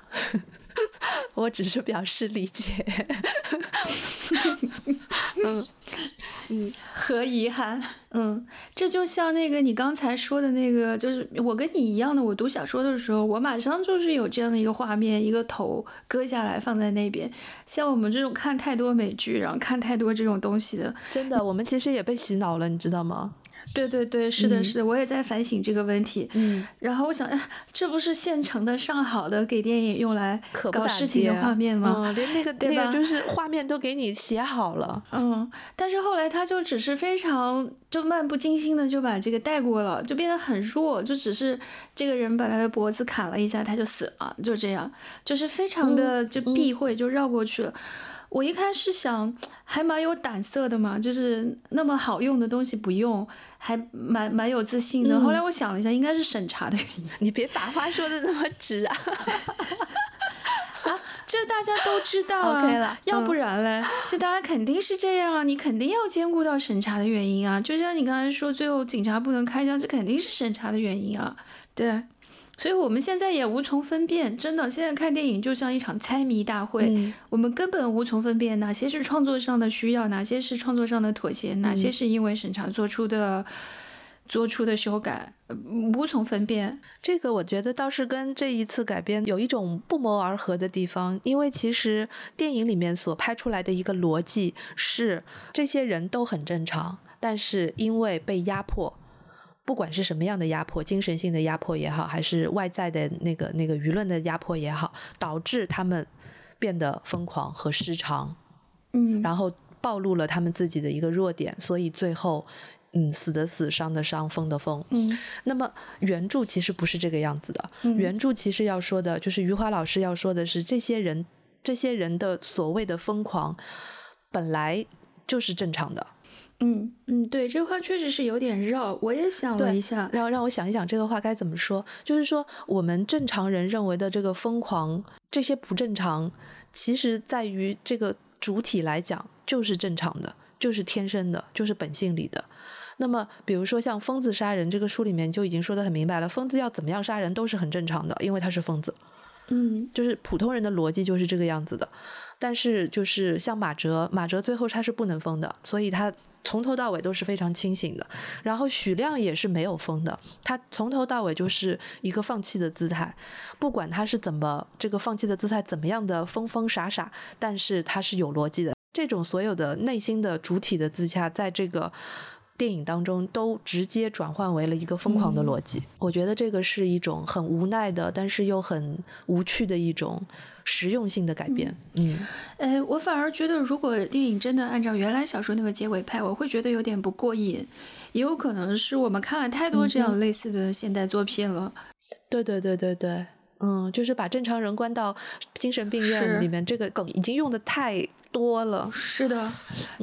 我只是表示理解。嗯。嗯，何遗憾？嗯，这就像那个你刚才说的那个，就是我跟你一样的，我读小说的时候，我马上就是有这样的一个画面，一个头割下来放在那边。像我们这种看太多美剧，然后看太多这种东西的，真的，我们其实也被洗脑了，你知道吗？对对对，是的，是的，我也在反省这个问题。嗯，然后我想，这不是现成的上好的给电影用来搞事情的画面吗？嗯，连那个对吧那个就是画面都给你写好了。嗯，但是后来他就只是非常就漫不经心的就把这个带过了，就变得很弱，就只是这个人把他的脖子砍了一下，他就死了，就这样，就是非常的就避讳，就绕过去了。我一开始想还蛮有胆色的嘛，就是那么好用的东西不用，还蛮蛮有自信的。后来我想了一下，应该是审查的原因。你别把话说的那么直 啊！这大家都知道啊 要不嗯然嘞，这大家肯定是这样啊，你肯定要兼顾到审查的原因啊。就像你刚才说，最后警察不能开枪，这肯定是审查的原因啊。对，所以我们现在也无从分辨，真的，现在看电影就像一场猜谜大会，嗯我们根本无从分辨哪些是创作上的需要，哪些是创作上的妥协，哪些是因为审查做出的做出的修改，呃无从分辨。这个我觉得倒是跟这一次改编有一种不谋而合的地方，因为其实电影里面所拍出来的一个逻辑是，这些人都很正常，但是因为被压迫。不管是什么样的压迫，精神性的压迫也好，还是外在的那个那个舆论的压迫也好，导致他们变得疯狂和失常。嗯，然后暴露了他们自己的一个弱点，所以最后，嗯，死的死，伤的伤，疯的疯。嗯那么原著其实不是这个样子的，嗯原著其实要说的就是余华老师要说的是，这些人这些人的所谓的疯狂，本来就是正常的。嗯嗯，对，这话确实是有点绕，我也想了一下。让让我想一想这个话该怎么说，就是说我们正常人认为的这个疯狂，这些不正常，其实在于这个主体来讲就是正常的，就是天生的，就是本性里的。那么，比如说像疯子杀人这个书里面就已经说得很明白了，疯子要怎么样杀人都是很正常的，因为他是疯子。嗯就是普通人的逻辑就是这个样子的。但是就是像马哲，马哲最后他是不能疯的，所以他从头到尾都是非常清醒的。然后许亮也是没有疯的，他从头到尾就是一个放弃的姿态，不管他是怎么这个放弃的姿态怎么样的疯疯傻傻，但是他是有逻辑的。这种所有的内心的主体的自洽，在这个。电影当中都直接转换为了一个疯狂的逻辑，我觉得这个是一种很无奈的，但是又很无趣的一种实用性的改变。嗯哎，我反而觉得，如果电影真的按照原来小说那个结尾拍，我会觉得有点不过瘾。也有可能是我们看了太多这样类似的现代作品了。对对对对对，嗯，就是把正常人关到精神病院里面，这个梗已经用的太多了。是的，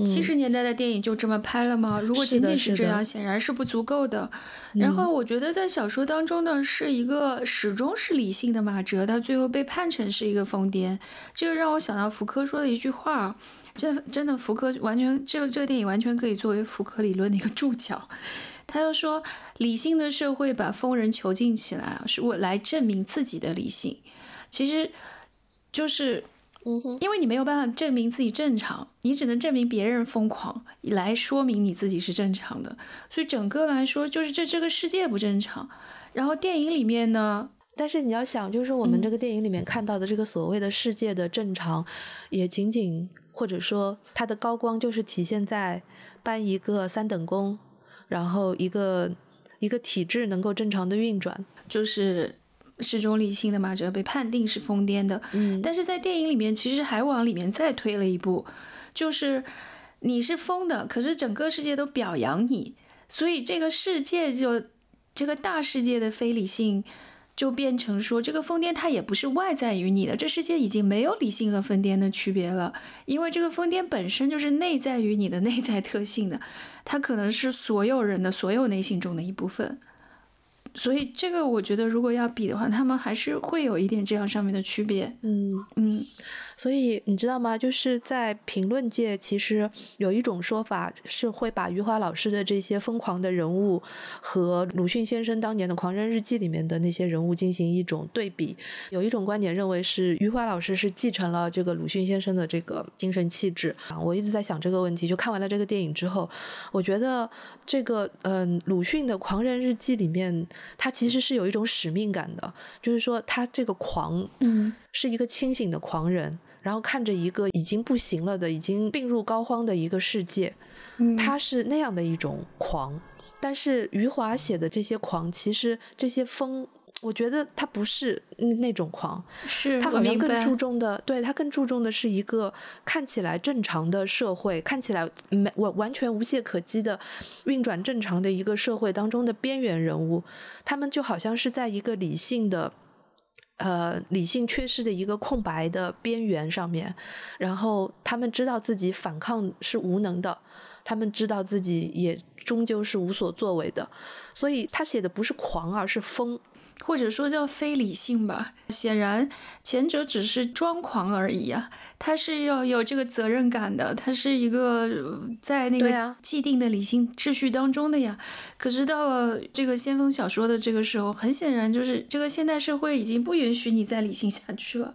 七十年代的电影就这么拍了吗？如果仅仅是这样，显然是不足够的。然后我觉得在小说当中呢，是一个始终是理性的马哲，他最后被判成是一个疯癫，这个让我想到福柯说的一句话。这真的，福柯完全这个这个电影完全可以作为福柯理论的一个注脚。他又说，理性的社会把疯人囚禁起来啊，是为来证明自己的理性。其实，就是嗯哼，因为你没有办法证明自己正常，你只能证明别人疯狂，来说明你自己是正常的。所以整个来说，就是这这个世界不正常。然后电影里面呢，但是你要想，就是我们嗯这个电影里面看到的这个所谓的世界的正常，也仅仅或者说它的高光就是体现在搬一个三等功，然后一个一个体制能够正常的运转。就是始终理性的马哲被判定是疯癫的，嗯但是在电影里面其实还往里面再推了一步，就是你是疯的，可是整个世界都表扬你，所以这个世界就这个大世界的非理性。就变成说，这个疯癫它也不是外在于你的，这世界已经没有理性和疯癫的区别了，因为这个疯癫本身就是内在于你的内在特性的，它可能是所有人的所有内心中的一部分。所以这个我觉得，如果要比的话，他们还是会有一点这样上面的区别。嗯，嗯所以你知道吗？就是在评论界，其实有一种说法是会把余华老师的这些疯狂的人物和鲁迅先生当年的《狂人日记》里面的那些人物进行一种对比。有一种观点认为是余华老师是继承了这个鲁迅先生的这个精神气质啊。我一直在想这个问题，就看完了这个电影之后，我觉得这个嗯、鲁迅的《狂人日记》里面，他其实是有一种使命感的，就是说他这个狂嗯是一个清醒的狂人，然后看着一个已经不行了的、已经病入膏肓的一个世界，嗯，他是那样的一种狂。但是余华写的这些狂，其实这些疯，我觉得他不是那种狂，是他好像更注重重的，对他更注重的是一个看起来正常的社会，看起来没完完全无懈可击的运转正常的一个社会当中的边缘人物，他们就好像是在一个理性的。呃，理性缺失的一个空白的边缘上面，然后他们知道自己反抗是无能的，他们知道自己也终究是无所作为的，所以他写的不是狂，而是疯。或者说叫非理性吧，显然前者只是装狂而已啊，他是要有这个责任感的，他是一个在那个既定的理性秩序当中的呀。可是到了这个先锋小说的这个时候，很显然就是这个现代社会已经不允许你再理性下去了，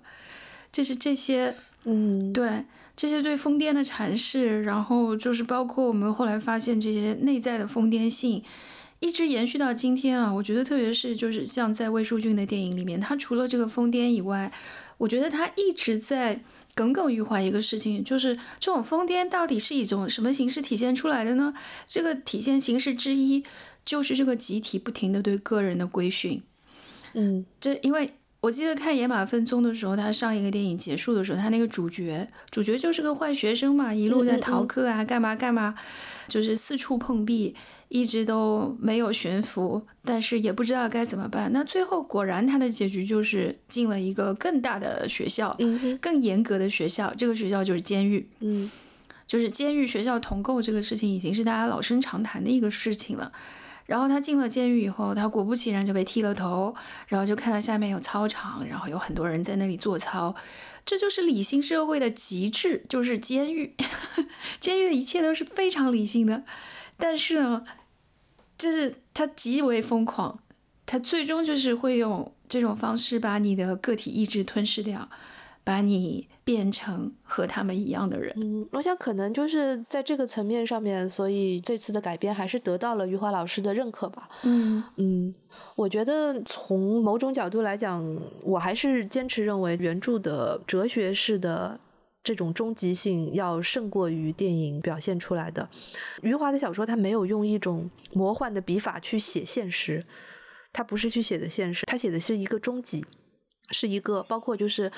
就是这些，嗯，对这些对疯癫的阐释，然后就是包括我们后来发现这些内在的疯癫性。一直延续到今天啊，我觉得特别是就是像在魏书俊的电影里面，他除了这个疯癫以外，我觉得他一直在耿耿于怀一个事情，就是这种疯癫到底是一种什么形式体现出来的呢？这个体现形式之一就是这个集体不停的对个人的规训。嗯，这因为我记得看《野马分鬃》的时候，他上一个电影结束的时候，他那个主角主角就是个坏学生嘛，一路在逃课啊，干嘛干嘛，就是四处碰壁。一直都没有悬浮，但是也不知道该怎么办。那最后果然他的结局就是进了一个更大的学校，嗯，更严格的学校。这个学校就是监狱，嗯，就是监狱学校同构这个事情已经是大家老生常谈的一个事情了。然后他进了监狱以后，他果不其然就被剃了头，然后就看到下面有操场，然后有很多人在那里做操。这就是理性社会的极致，就是监狱。监狱的一切都是非常理性的，但是呢。就是他极为疯狂，他最终就是会用这种方式把你的个体意志吞噬掉，把你变成和他们一样的人。嗯，我想可能就是在这个层面上面，所以这次的改编还是得到了余华老师的认可吧。嗯嗯，我觉得从某种角度来讲，我还是坚持认为原著的哲学式的。这种终极性要胜过于电影表现出来的。余华的小说，他没有用一种魔幻的笔法去写现实，他不是去写的现实，他写的是一个终极，是一个包括就是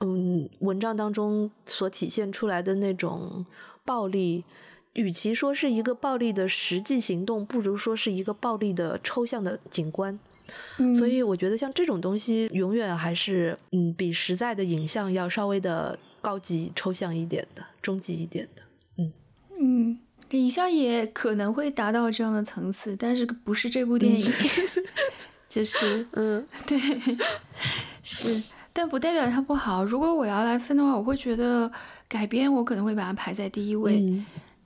嗯文章当中所体现出来的那种暴力，与其说是一个暴力的实际行动，不如说是一个暴力的抽象的景观。所以我觉得像这种东西，永远还是嗯比实在的影像要稍微的。高级抽象一点的，终极一点的，嗯嗯，影像也可能会达到这样的层次，但是不是这部电影，就是嗯，对，是，但不代表它不好。如果我要来分的话，我会觉得改编我可能会把它排在第一位，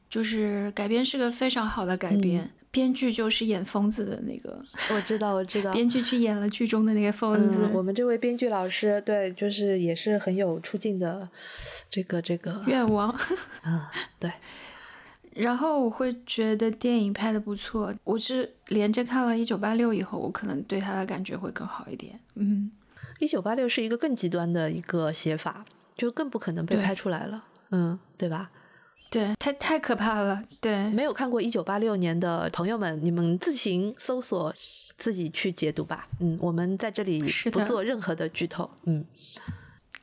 就是改编是个非常好的改编。编剧就是演疯子的那个，我知道，我知道。编剧去演了剧中的那个疯子。我们这位编剧老师，对，就是也是很有出镜的这个这个愿望。嗯，对。然后我会觉得电影拍的不错。我是连着看了一九八六以后，我可能对他的感觉会更好一点。嗯，一九八六是一个更极端的一个写法，就更不可能被拍出来了。嗯，对吧？对，太太可怕了。对，没有看过一九八六年的朋友们，你们自行搜索，自己去解读吧。嗯，我们在这里不做任何的剧透。嗯，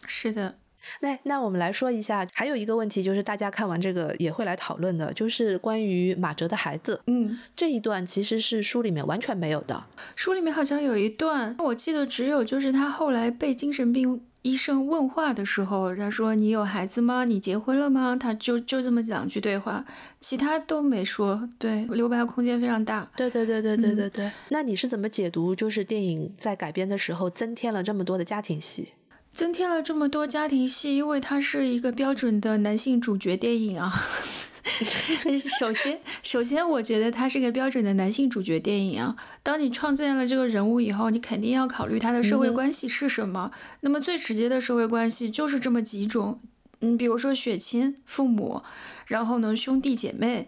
是的。那那我们来说一下，还有一个问题就是大家看完这个也会来讨论的，就是关于马哲的孩子。嗯，这一段其实是书里面完全没有的。书里面好像有一段，我记得只有就是他后来被精神病。医生问话的时候，他说：“你有孩子吗？你结婚了吗？”他就就这么两句对话，其他都没说。对，留白空间非常大。对对对对对对对。那你是怎么解读？就是电影在改编的时候增添了这么多的家庭戏，增添了这么多家庭戏，因为它是一个标准的男性主角电影啊。首先，首先，我觉得它是个标准的男性主角电影啊。当你创建了这个人物以后，你肯定要考虑他的社会关系是什么。那么最直接的社会关系就是这么几种：嗯，比如说血亲、父母，然后呢兄弟姐妹，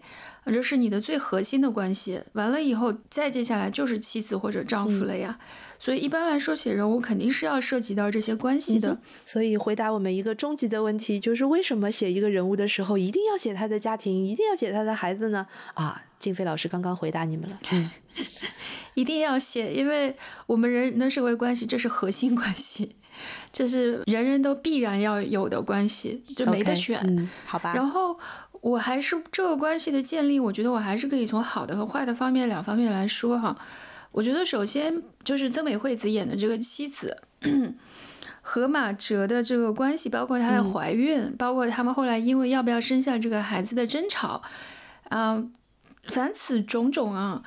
这是你的最核心的关系。完了以后，再接下来就是妻子或者丈夫了呀。所以一般来说，写人物肯定是要涉及到这些关系的。所以回答我们一个终极的问题，就是为什么写一个人物的时候，一定要写他的家庭，一定要写他的孩子呢？啊，静飞老师刚刚回答你们了。嗯，一定要写，因为我们人的社会关系，这是核心关系，这是人人都必然要有的关系，就没得选。嗯，好吧。然后我还是这个关系的建立，我觉得我还是可以从好的和坏的方面两方面来说哈。我觉得首先就是曾美惠子演的这个妻子和马哲的这个关系，包括她的怀孕，包括他们后来因为要不要生下这个孩子的争吵，啊，凡此种种啊，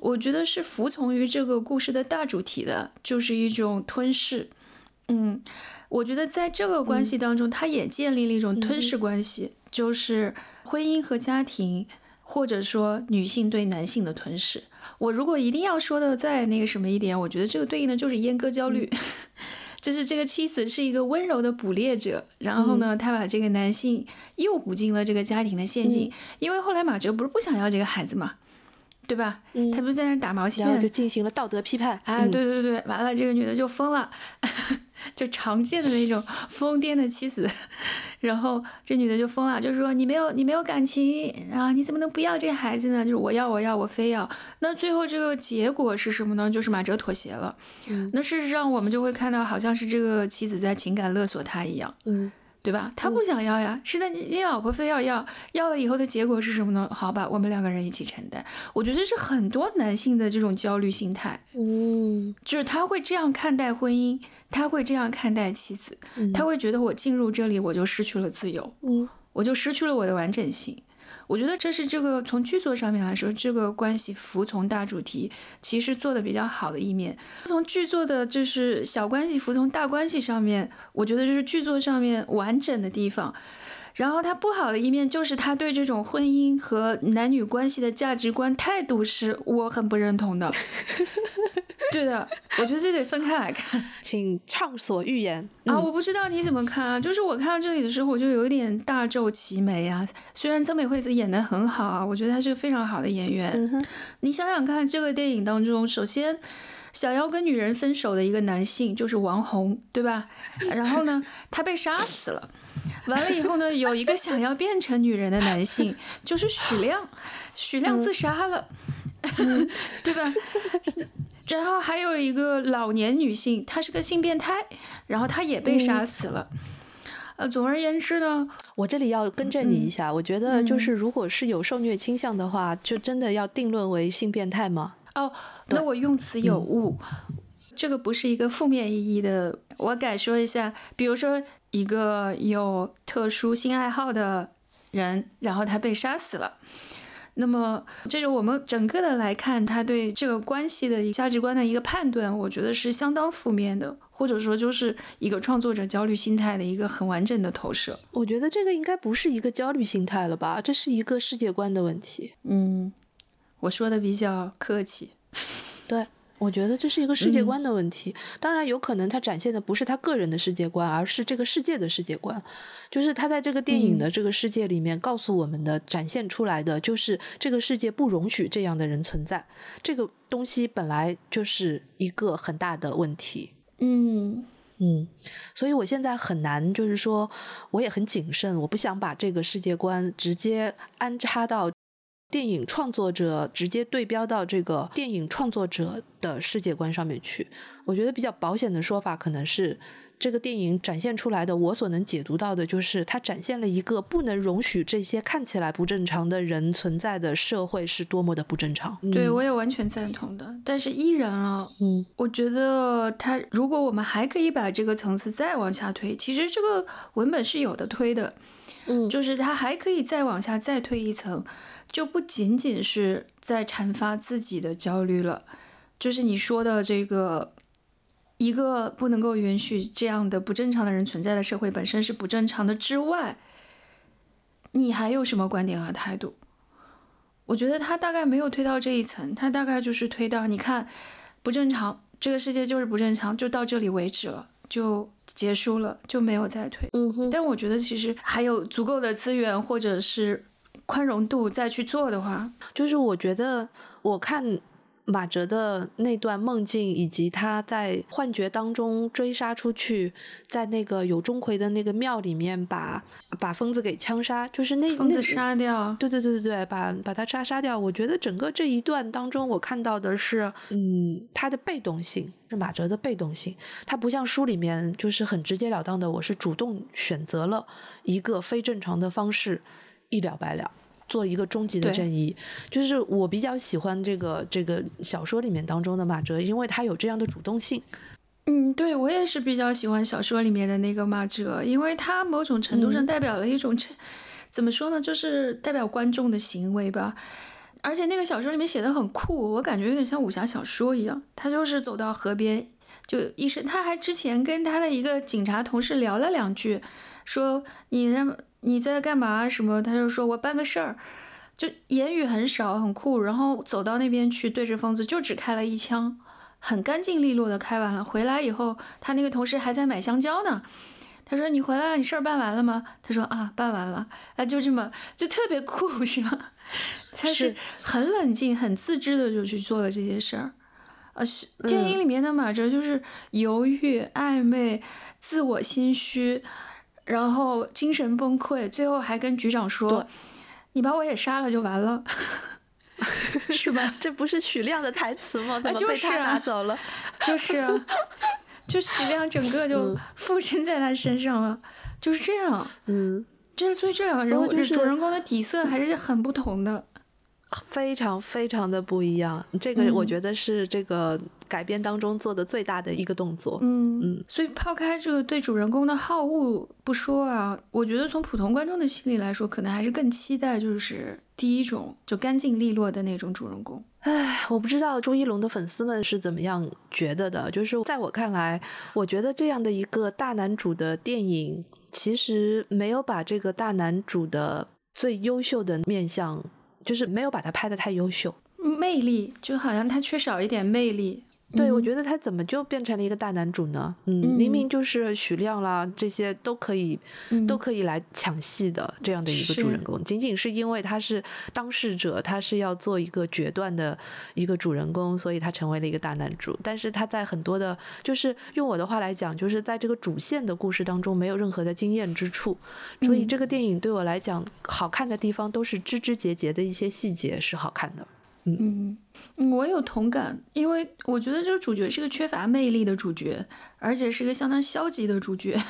我觉得是服从于这个故事的大主题的，就是一种吞噬。嗯，我觉得在这个关系当中，他也建立了一种吞噬关系，就是婚姻和家庭，或者说女性对男性的吞噬。我如果一定要说的再那个什么一点，我觉得这个对应的就是阉割焦虑，就是这个妻子是一个温柔的捕猎者，然后呢，他把这个男性诱捕进了这个家庭的陷阱，因为后来马哲不是不想要这个孩子嘛，对吧？他不是在那打毛线，然后就进行了道德批判。哎，对对对，完了这个女的就疯了。就常见的那种疯癫的妻子，然后这女的就疯了，就是说你没有你没有感情啊，你怎么能不要这个孩子呢？就是我要我要我非要。那最后这个结果是什么呢？就是马哲妥协了。那事实上我们就会看到，好像是这个妻子在情感勒索他一样。嗯。对吧？他不想要呀，是的，你你老婆非要要，要了以后的结果是什么呢？好吧，我们两个人一起承担。我觉得是很多男性的这种焦虑心态，嗯，就是他会这样看待婚姻，他会这样看待妻子，他会觉得我进入这里我就失去了自由，嗯，我就失去了我的完整性。我觉得这是这个从剧作上面来说，这个关系服从大主题其实做的比较好的一面。从剧作的就是小关系服从大关系上面，我觉得这是剧作上面完整的地方。然后他不好的一面就是他对这种婚姻和男女关系的价值观态度是我很不认同的。对的，我觉得这得分开来看，请畅所欲言啊！我不知道你怎么看啊？就是我看到这里的时候，我就有点大皱齐眉啊。虽然曾美惠子演的很好啊，我觉得她是个非常好的演员。你想想看，这个电影当中，首先想要跟女人分手的一个男性就是王红，对吧？然后呢，他被杀死了。完了以后呢，有一个想要变成女人的男性，就是许亮，许亮自杀了，对吧？然后还有一个老年女性，她是个性变态，然后她也被杀死了。呃，总而言之呢，我这里要更正你一下，我觉得就是如果是有受虐倾向的话，就真的要定论为性变态吗？哦，那我用词有误，这个不是一个负面意义的，我改说一下，比如说。一个有特殊性爱好的人，然后他被杀死了。那么，这是我们整个的来看，他对这个关系的价值观的一个判断，我觉得是相当负面的，或者说就是一个创作者焦虑心态的一个很完整的投射。我觉得这个应该不是一个焦虑心态了吧？这是一个世界观的问题。嗯，我说的比较客气。对。我觉得这是一个世界观的问题，当然有可能他展现的不是他个人的世界观，而是这个世界的世界观。就是他在这个电影的这个世界里面告诉我们的、展现出来的，就是这个世界不容许这样的人存在。这个东西本来就是一个很大的问题。嗯嗯，所以我现在很难，就是说我也很谨慎，我不想把这个世界观直接安插到。电影创作者直接对标到这个电影创作者的世界观上面去，我觉得比较保险的说法可能是，这个电影展现出来的，我所能解读到的就是，它展现了一个不能容许这些看起来不正常的人存在的社会是多么的不正常。对我也完全赞同的，但是依然啊，嗯，我觉得他如果我们还可以把这个层次再往下推，其实这个文本是有的推的，嗯，就是它还可以再往下再推一层。就不仅仅是在阐发自己的焦虑了，就是你说的这个一个不能够允许这样的不正常的人存在的社会本身是不正常的之外，你还有什么观点和态度？我觉得他大概没有推到这一层，他大概就是推到你看不正常，这个世界就是不正常，就到这里为止了。就结束了，就没有再推。嗯哼，但我觉得其实还有足够的资源或者是宽容度再去做的话，就是我觉得我看。马哲的那段梦境，以及他在幻觉当中追杀出去，在那个有钟馗的那个庙里面把把疯子给枪杀，就是那疯子杀掉，对对对对对，把把他杀杀掉。我觉得整个这一段当中，我看到的是，嗯，他的被动性是马哲的被动性，他不像书里面就是很直截了当的，我是主动选择了一个非正常的方式，一了百了。做一个终极的正义，就是我比较喜欢这个这个小说里面当中的马哲，因为他有这样的主动性。嗯，对我也是比较喜欢小说里面的那个马哲，因为他某种程度上代表了一种，怎么说呢，就是代表观众的行为吧。而且那个小说里面写的很酷，我感觉有点像武侠小说一样。他就是走到河边，就一身，他还之前跟他的一个警察同事聊了两句，说你让。你在干嘛？什么？他就说我办个事儿，就言语很少，很酷。然后走到那边去，对着疯子就只开了一枪，很干净利落的开完了。回来以后，他那个同事还在买香蕉呢。他说：“你回来了，你事儿办完了吗？”他说：“啊，办完了。”啊，就这么，就特别酷，是吧？他是很冷静、很自知的就去做了这些事儿。呃，电影里面的马哲就是犹豫、暧昧、自我心虚。然后精神崩溃，最后还跟局长说：“你把我也杀了就完了，是吧？这不是许亮的台词吗？怎么被他拿走了？就是，啊，就许亮整个就附身在他身上了，就是这样。嗯，这所以这两个人物就是主人公的底色还是很不同的。”非常非常的不一样，这个我觉得是这个改编当中做的最大的一个动作。嗯嗯，所以抛开这个对主人公的好恶不说啊，我觉得从普通观众的心理来说，可能还是更期待就是第一种就干净利落的那种主人公。唉，我不知道朱一龙的粉丝们是怎么样觉得的，就是在我看来，我觉得这样的一个大男主的电影，其实没有把这个大男主的最优秀的面相。就是没有把他拍的太优秀，魅力就好像他缺少一点魅力。对，我觉得他怎么就变成了一个大男主呢？嗯，明明就是许亮啦，这些都可以，都可以来抢戏的这样的一个主人公，仅仅是因为他是当事者，他是要做一个决断的一个主人公，所以他成为了一个大男主。但是他在很多的，就是用我的话来讲，就是在这个主线的故事当中没有任何的惊艳之处。所以这个电影对我来讲，好看的地方都是枝枝节节的一些细节是好看的。嗯，我有同感，因为我觉得这个主角是个缺乏魅力的主角，而且是个相当消极的主角。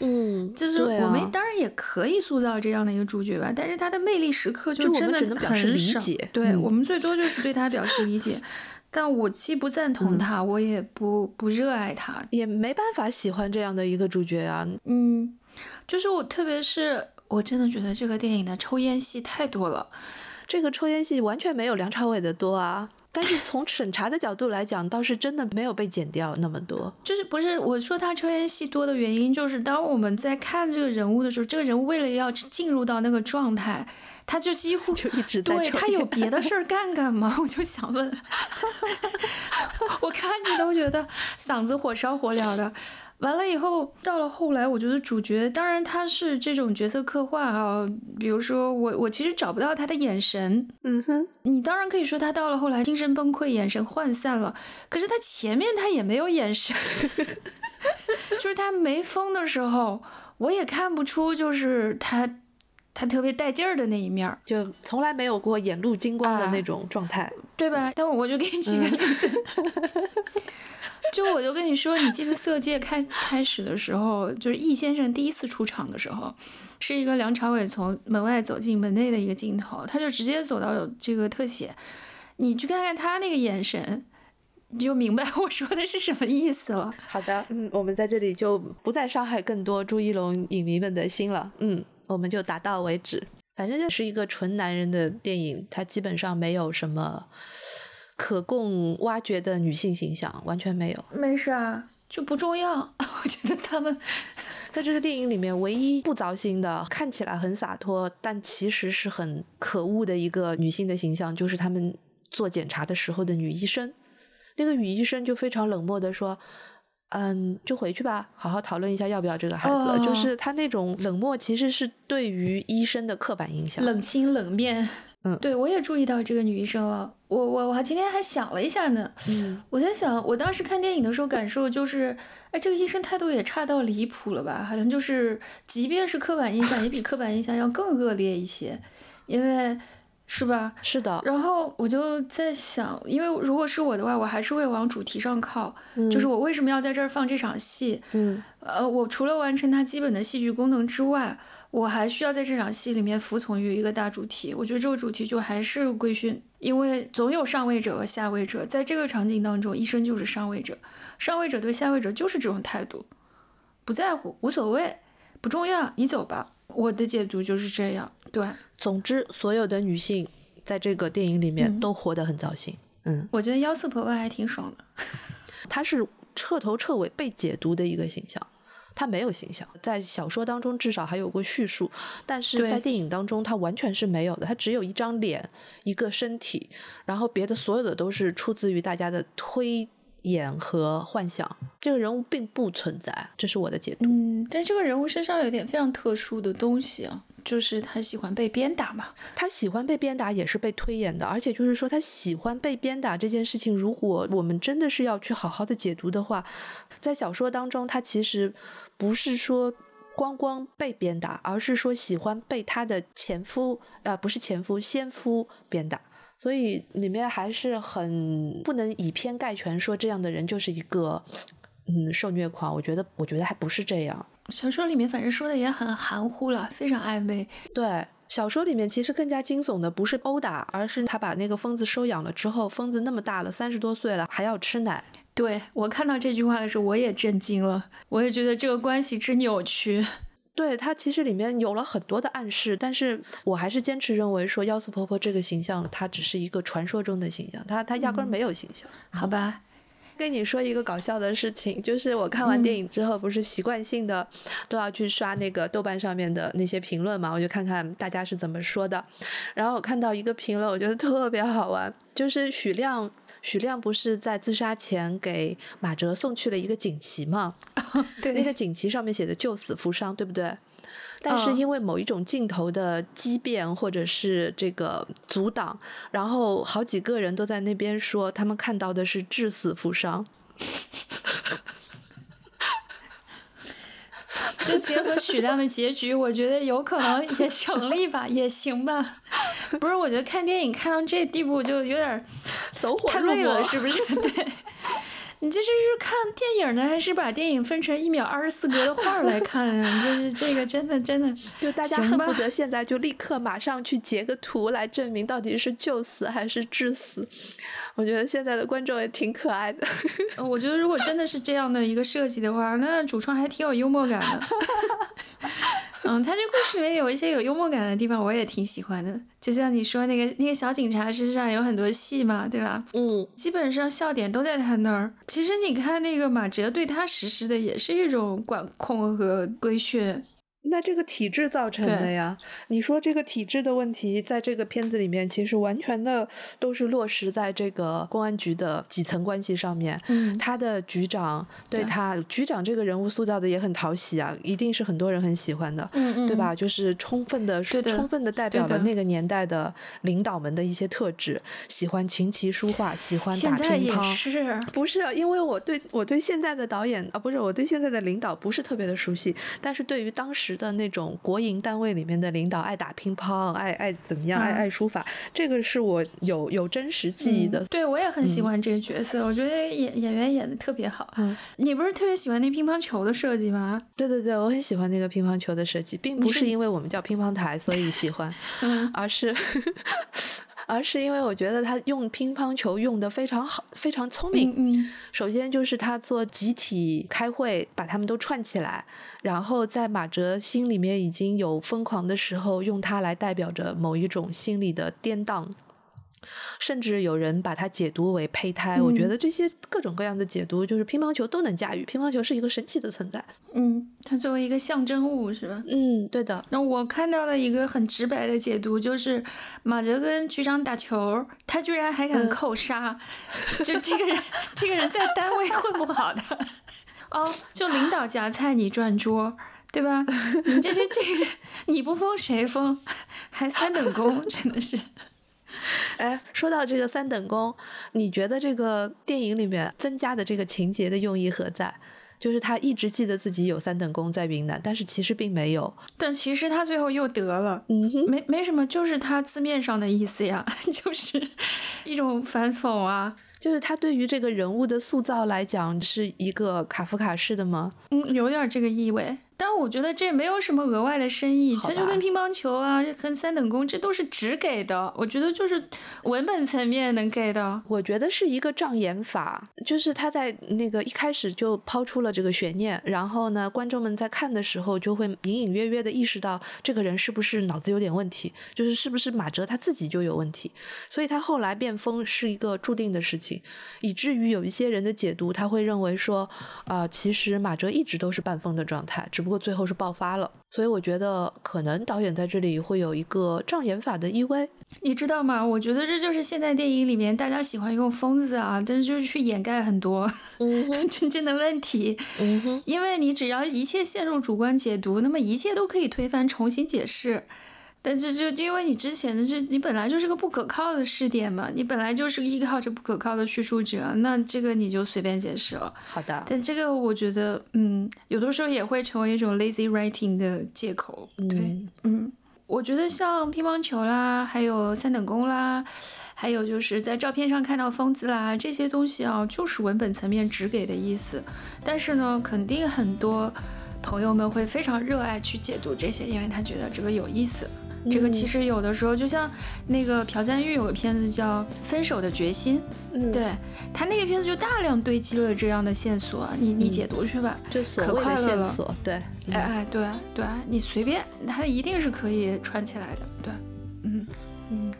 嗯，就是我们当然也可以塑造这样的一个主角吧，但是他的魅力时刻就真的很少。对我们最多就是对他表示理解，但我既不赞同他，我也不不热爱他，也没办法喜欢这样的一个主角啊。嗯，就是我，特别是我真的觉得这个电影的抽烟戏太多了。这个抽烟戏完全没有梁朝伟的多啊，但是 从审查的角度来讲，倒是真的没有被剪掉那么多。就是不是我说他抽烟戏多的原因，就是当我们在看这个人物的时候，这个人物为了要进入到那个状态，他就几乎就一直在对他有别的事儿干 干吗？我就想问，我看你都觉得嗓子火烧火燎的。完了以后，到了后来，我觉得主角当然他是这种角色刻画啊，比如说我我其实找不到他的眼神，嗯哼，你当然可以说他到了后来精神崩溃，眼神涣散了，可是他前面他也没有眼神，就是他没疯的时候，我也看不出就是他他特别带劲儿的那一面，就从来没有过眼露金光的那种状态，对吧？但我就给你举个例子。就我就跟你说，你记得《色戒》开开始的时候，就是易先生第一次出场的时候，是一个梁朝伟从门外走进门内的一个镜头，他就直接走到这个特写，你去看看他那个眼神，你就明白我说的是什么意思了。好的，嗯，我们在这里就不再伤害更多朱一龙影迷们的心了，嗯，我们就打到为止。反正就是一个纯男人的电影，它基本上没有什么。可供挖掘的女性形象完全没有，没事啊，就不重要。我觉得他们 在这个电影里面唯一不糟心的，看起来很洒脱，但其实是很可恶的一个女性的形象，就是他们做检查的时候的女医生。那个女医生就非常冷漠的说：“嗯，就回去吧，好好讨论一下要不要这个孩子。就是他那种冷漠，其实是对于医生的刻板印象，冷心冷面。嗯，对我也注意到这个女医生了。我我我还今天还想了一下呢。嗯，我在想，我当时看电影的时候感受就是，哎，这个医生态度也差到离谱了吧？好像就是，即便是刻板印象，也比刻板印象要更恶劣一些，因为。是吧？是的。然后我就在想，因为如果是我的话，我还是会往主题上靠。嗯。就是我为什么要在这儿放这场戏？嗯。呃，我除了完成它基本的戏剧功能之外，我还需要在这场戏里面服从于一个大主题。我觉得这个主题就还是规训，因为总有上位者和下位者。在这个场景当中，医生就是上位者，上位者对下位者就是这种态度，不在乎，无所谓，不重要，你走吧。我的解读就是这样。对。总之，所有的女性在这个电影里面都活得很糟心。嗯，我觉得幺四婆婆还挺爽的。她是彻头彻尾被解读的一个形象，她没有形象。在小说当中至少还有过叙述，但是在电影当中他完全是没有的。他只有一张脸，一个身体，然后别的所有的都是出自于大家的推演和幻想。这个人物并不存在，这是我的解读。嗯，但这个人物身上有点非常特殊的东西啊。就是他喜欢被鞭打嘛，他喜欢被鞭打也是被推演的，而且就是说他喜欢被鞭打这件事情，如果我们真的是要去好好的解读的话，在小说当中，他其实不是说光光被鞭打，而是说喜欢被他的前夫啊，不是前夫，先夫鞭打，所以里面还是很不能以偏概全，说这样的人就是一个嗯受虐狂，我觉得我觉得还不是这样。小说里面反正说的也很含糊了，非常暧昧。对，小说里面其实更加惊悚的不是殴打，而是他把那个疯子收养了之后，疯子那么大了，三十多岁了，还要吃奶。对我看到这句话的时候，我也震惊了，我也觉得这个关系之扭曲。对他其实里面有了很多的暗示，但是我还是坚持认为说，妖四婆婆这个形象，她只是一个传说中的形象，她她压根没有形象。好吧。跟你说一个搞笑的事情，就是我看完电影之后，不是习惯性的都要去刷那个豆瓣上面的那些评论嘛，我就看看大家是怎么说的。然后我看到一个评论，我觉得特别好玩，就是许亮，许亮不是在自杀前给马哲送去了一个锦旗吗？对，那个锦旗上面写的“救死扶伤”，对不对？但是因为某一种镜头的畸变或者是这个阻挡，然后好几个人都在那边说他们看到的是致死扶伤。就结合许亮的结局，我觉得有可能也成立吧，也行吧。不是，我觉得看电影看到这地步就有点走火入魔，是不是？对。你这是是看电影呢，还是把电影分成一秒二十四格的画来看啊？就是这个真的真的，就大家恨不得现在就立刻马上去截个图来证明到底是救死还是致死。我觉得现在的观众也挺可爱的。我觉得如果真的是这样的一个设计的话，那主创还挺有幽默感的。嗯，他这故事里面有一些有幽默感的地方，我也挺喜欢的。就像你说那个那个小警察身上有很多戏嘛，对吧？嗯，基本上笑点都在他那儿。其实你看那个马哲对他实施的也是一种管控和规训。那这个体制造成的呀？你说这个体制的问题，在这个片子里面，其实完全的都是落实在这个公安局的几层关系上面。嗯，他的局长对他，局长这个人物塑造的也很讨喜啊，一定是很多人很喜欢的，嗯嗯，对吧？就是充分的、充分的代表了那个年代的领导们的一些特质，喜欢琴棋书画，喜欢打乒乓。是，不是？因为我对我对现在的导演啊，不是我对现在的领导不是特别的熟悉，但是对于当时。的那种国营单位里面的领导爱打乒乓，爱爱怎么样，爱爱书法，这个是我有有真实记忆的。对我也很喜欢这个角色，我觉得演演员演的特别好。嗯，你不是特别喜欢那乒乓球的设计吗？对对对，我很喜欢那个乒乓球的设计，并不是因为我们叫乒乓台所以喜欢，而是。而是因为我觉得他用乒乓球用的非常好，非常聪明。嗯，首先就是他做集体开会，把他们都串起来，然后在马哲心里面已经有疯狂的时候，用它来代表着某一种心理的颠荡。甚至有人把它解读为胚胎，我觉得这些各种各样的解读，就是乒乓球都能驾驭。乒乓球是一个神奇的存在。嗯，它作为一个象征物，是吧？嗯，对的。那我看到了一个很直白的解读，就是马哲跟局长打球，他居然还敢扣杀，就这个人，这个人在单位混不好的。哦，就领导夹菜你转桌，对吧？你这这这，你不封谁封？还三等功，真的是。哎，说到这个三等功，你觉得这个电影里面增加的这个情节的用意何在？就是他一直记得自己有三等功在云南，但是其实并没有。但其实他最后又得了，嗯哼，没没什么，就是他字面上的意思呀，就是一种反讽啊。就是他对于这个人物的塑造来讲，是一个卡夫卡式的吗？嗯，有点这个意味。但我觉得这没有什么额外的深意，这就跟乒乓球啊，跟三等功，这都是只给的。我觉得就是文本层面能给的。我觉得是一个障眼法，就是他在那个一开始就抛出了这个悬念，然后呢，观众们在看的时候就会隐隐约约的意识到这个人是不是脑子有点问题，就是是不是马哲他自己就有问题，所以他后来变疯是一个注定的事情，以至于有一些人的解读他会认为说，啊，其实马哲一直都是半疯的状态，只不。不过最后是爆发了，所以我觉得可能导演在这里会有一个障眼法的意味，你知道吗？我觉得这就是现在电影里面大家喜欢用疯子啊，但是就是去掩盖很多 真正的问题。嗯哼，因为你只要一切陷入主观解读，那么一切都可以推翻、重新解释。但是就因为你之前的这，你本来就是个不可靠的试点嘛，你本来就是依靠着不可靠的叙述者，那这个你就随便解释了。好的。但这个我觉得，嗯，有的时候也会成为一种 lazy writing 的借口。对，嗯，我觉得像乒乓球啦，还有三等功啦，还有就是在照片上看到疯子啦，这些东西啊，就是文本层面只给的意思。但是呢，肯定很多朋友们会非常热爱去解读这些，因为他觉得这个有意思。这个其实有的时候，就像那个朴赞玉有个片子叫《分手的决心》，嗯，对他那个片子就大量堆积了这样的线索，你你解读去吧，就所谓的线索，对，哎哎，对对，你随便，他一定是可以串起来的，对，嗯。嗯，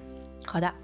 好的。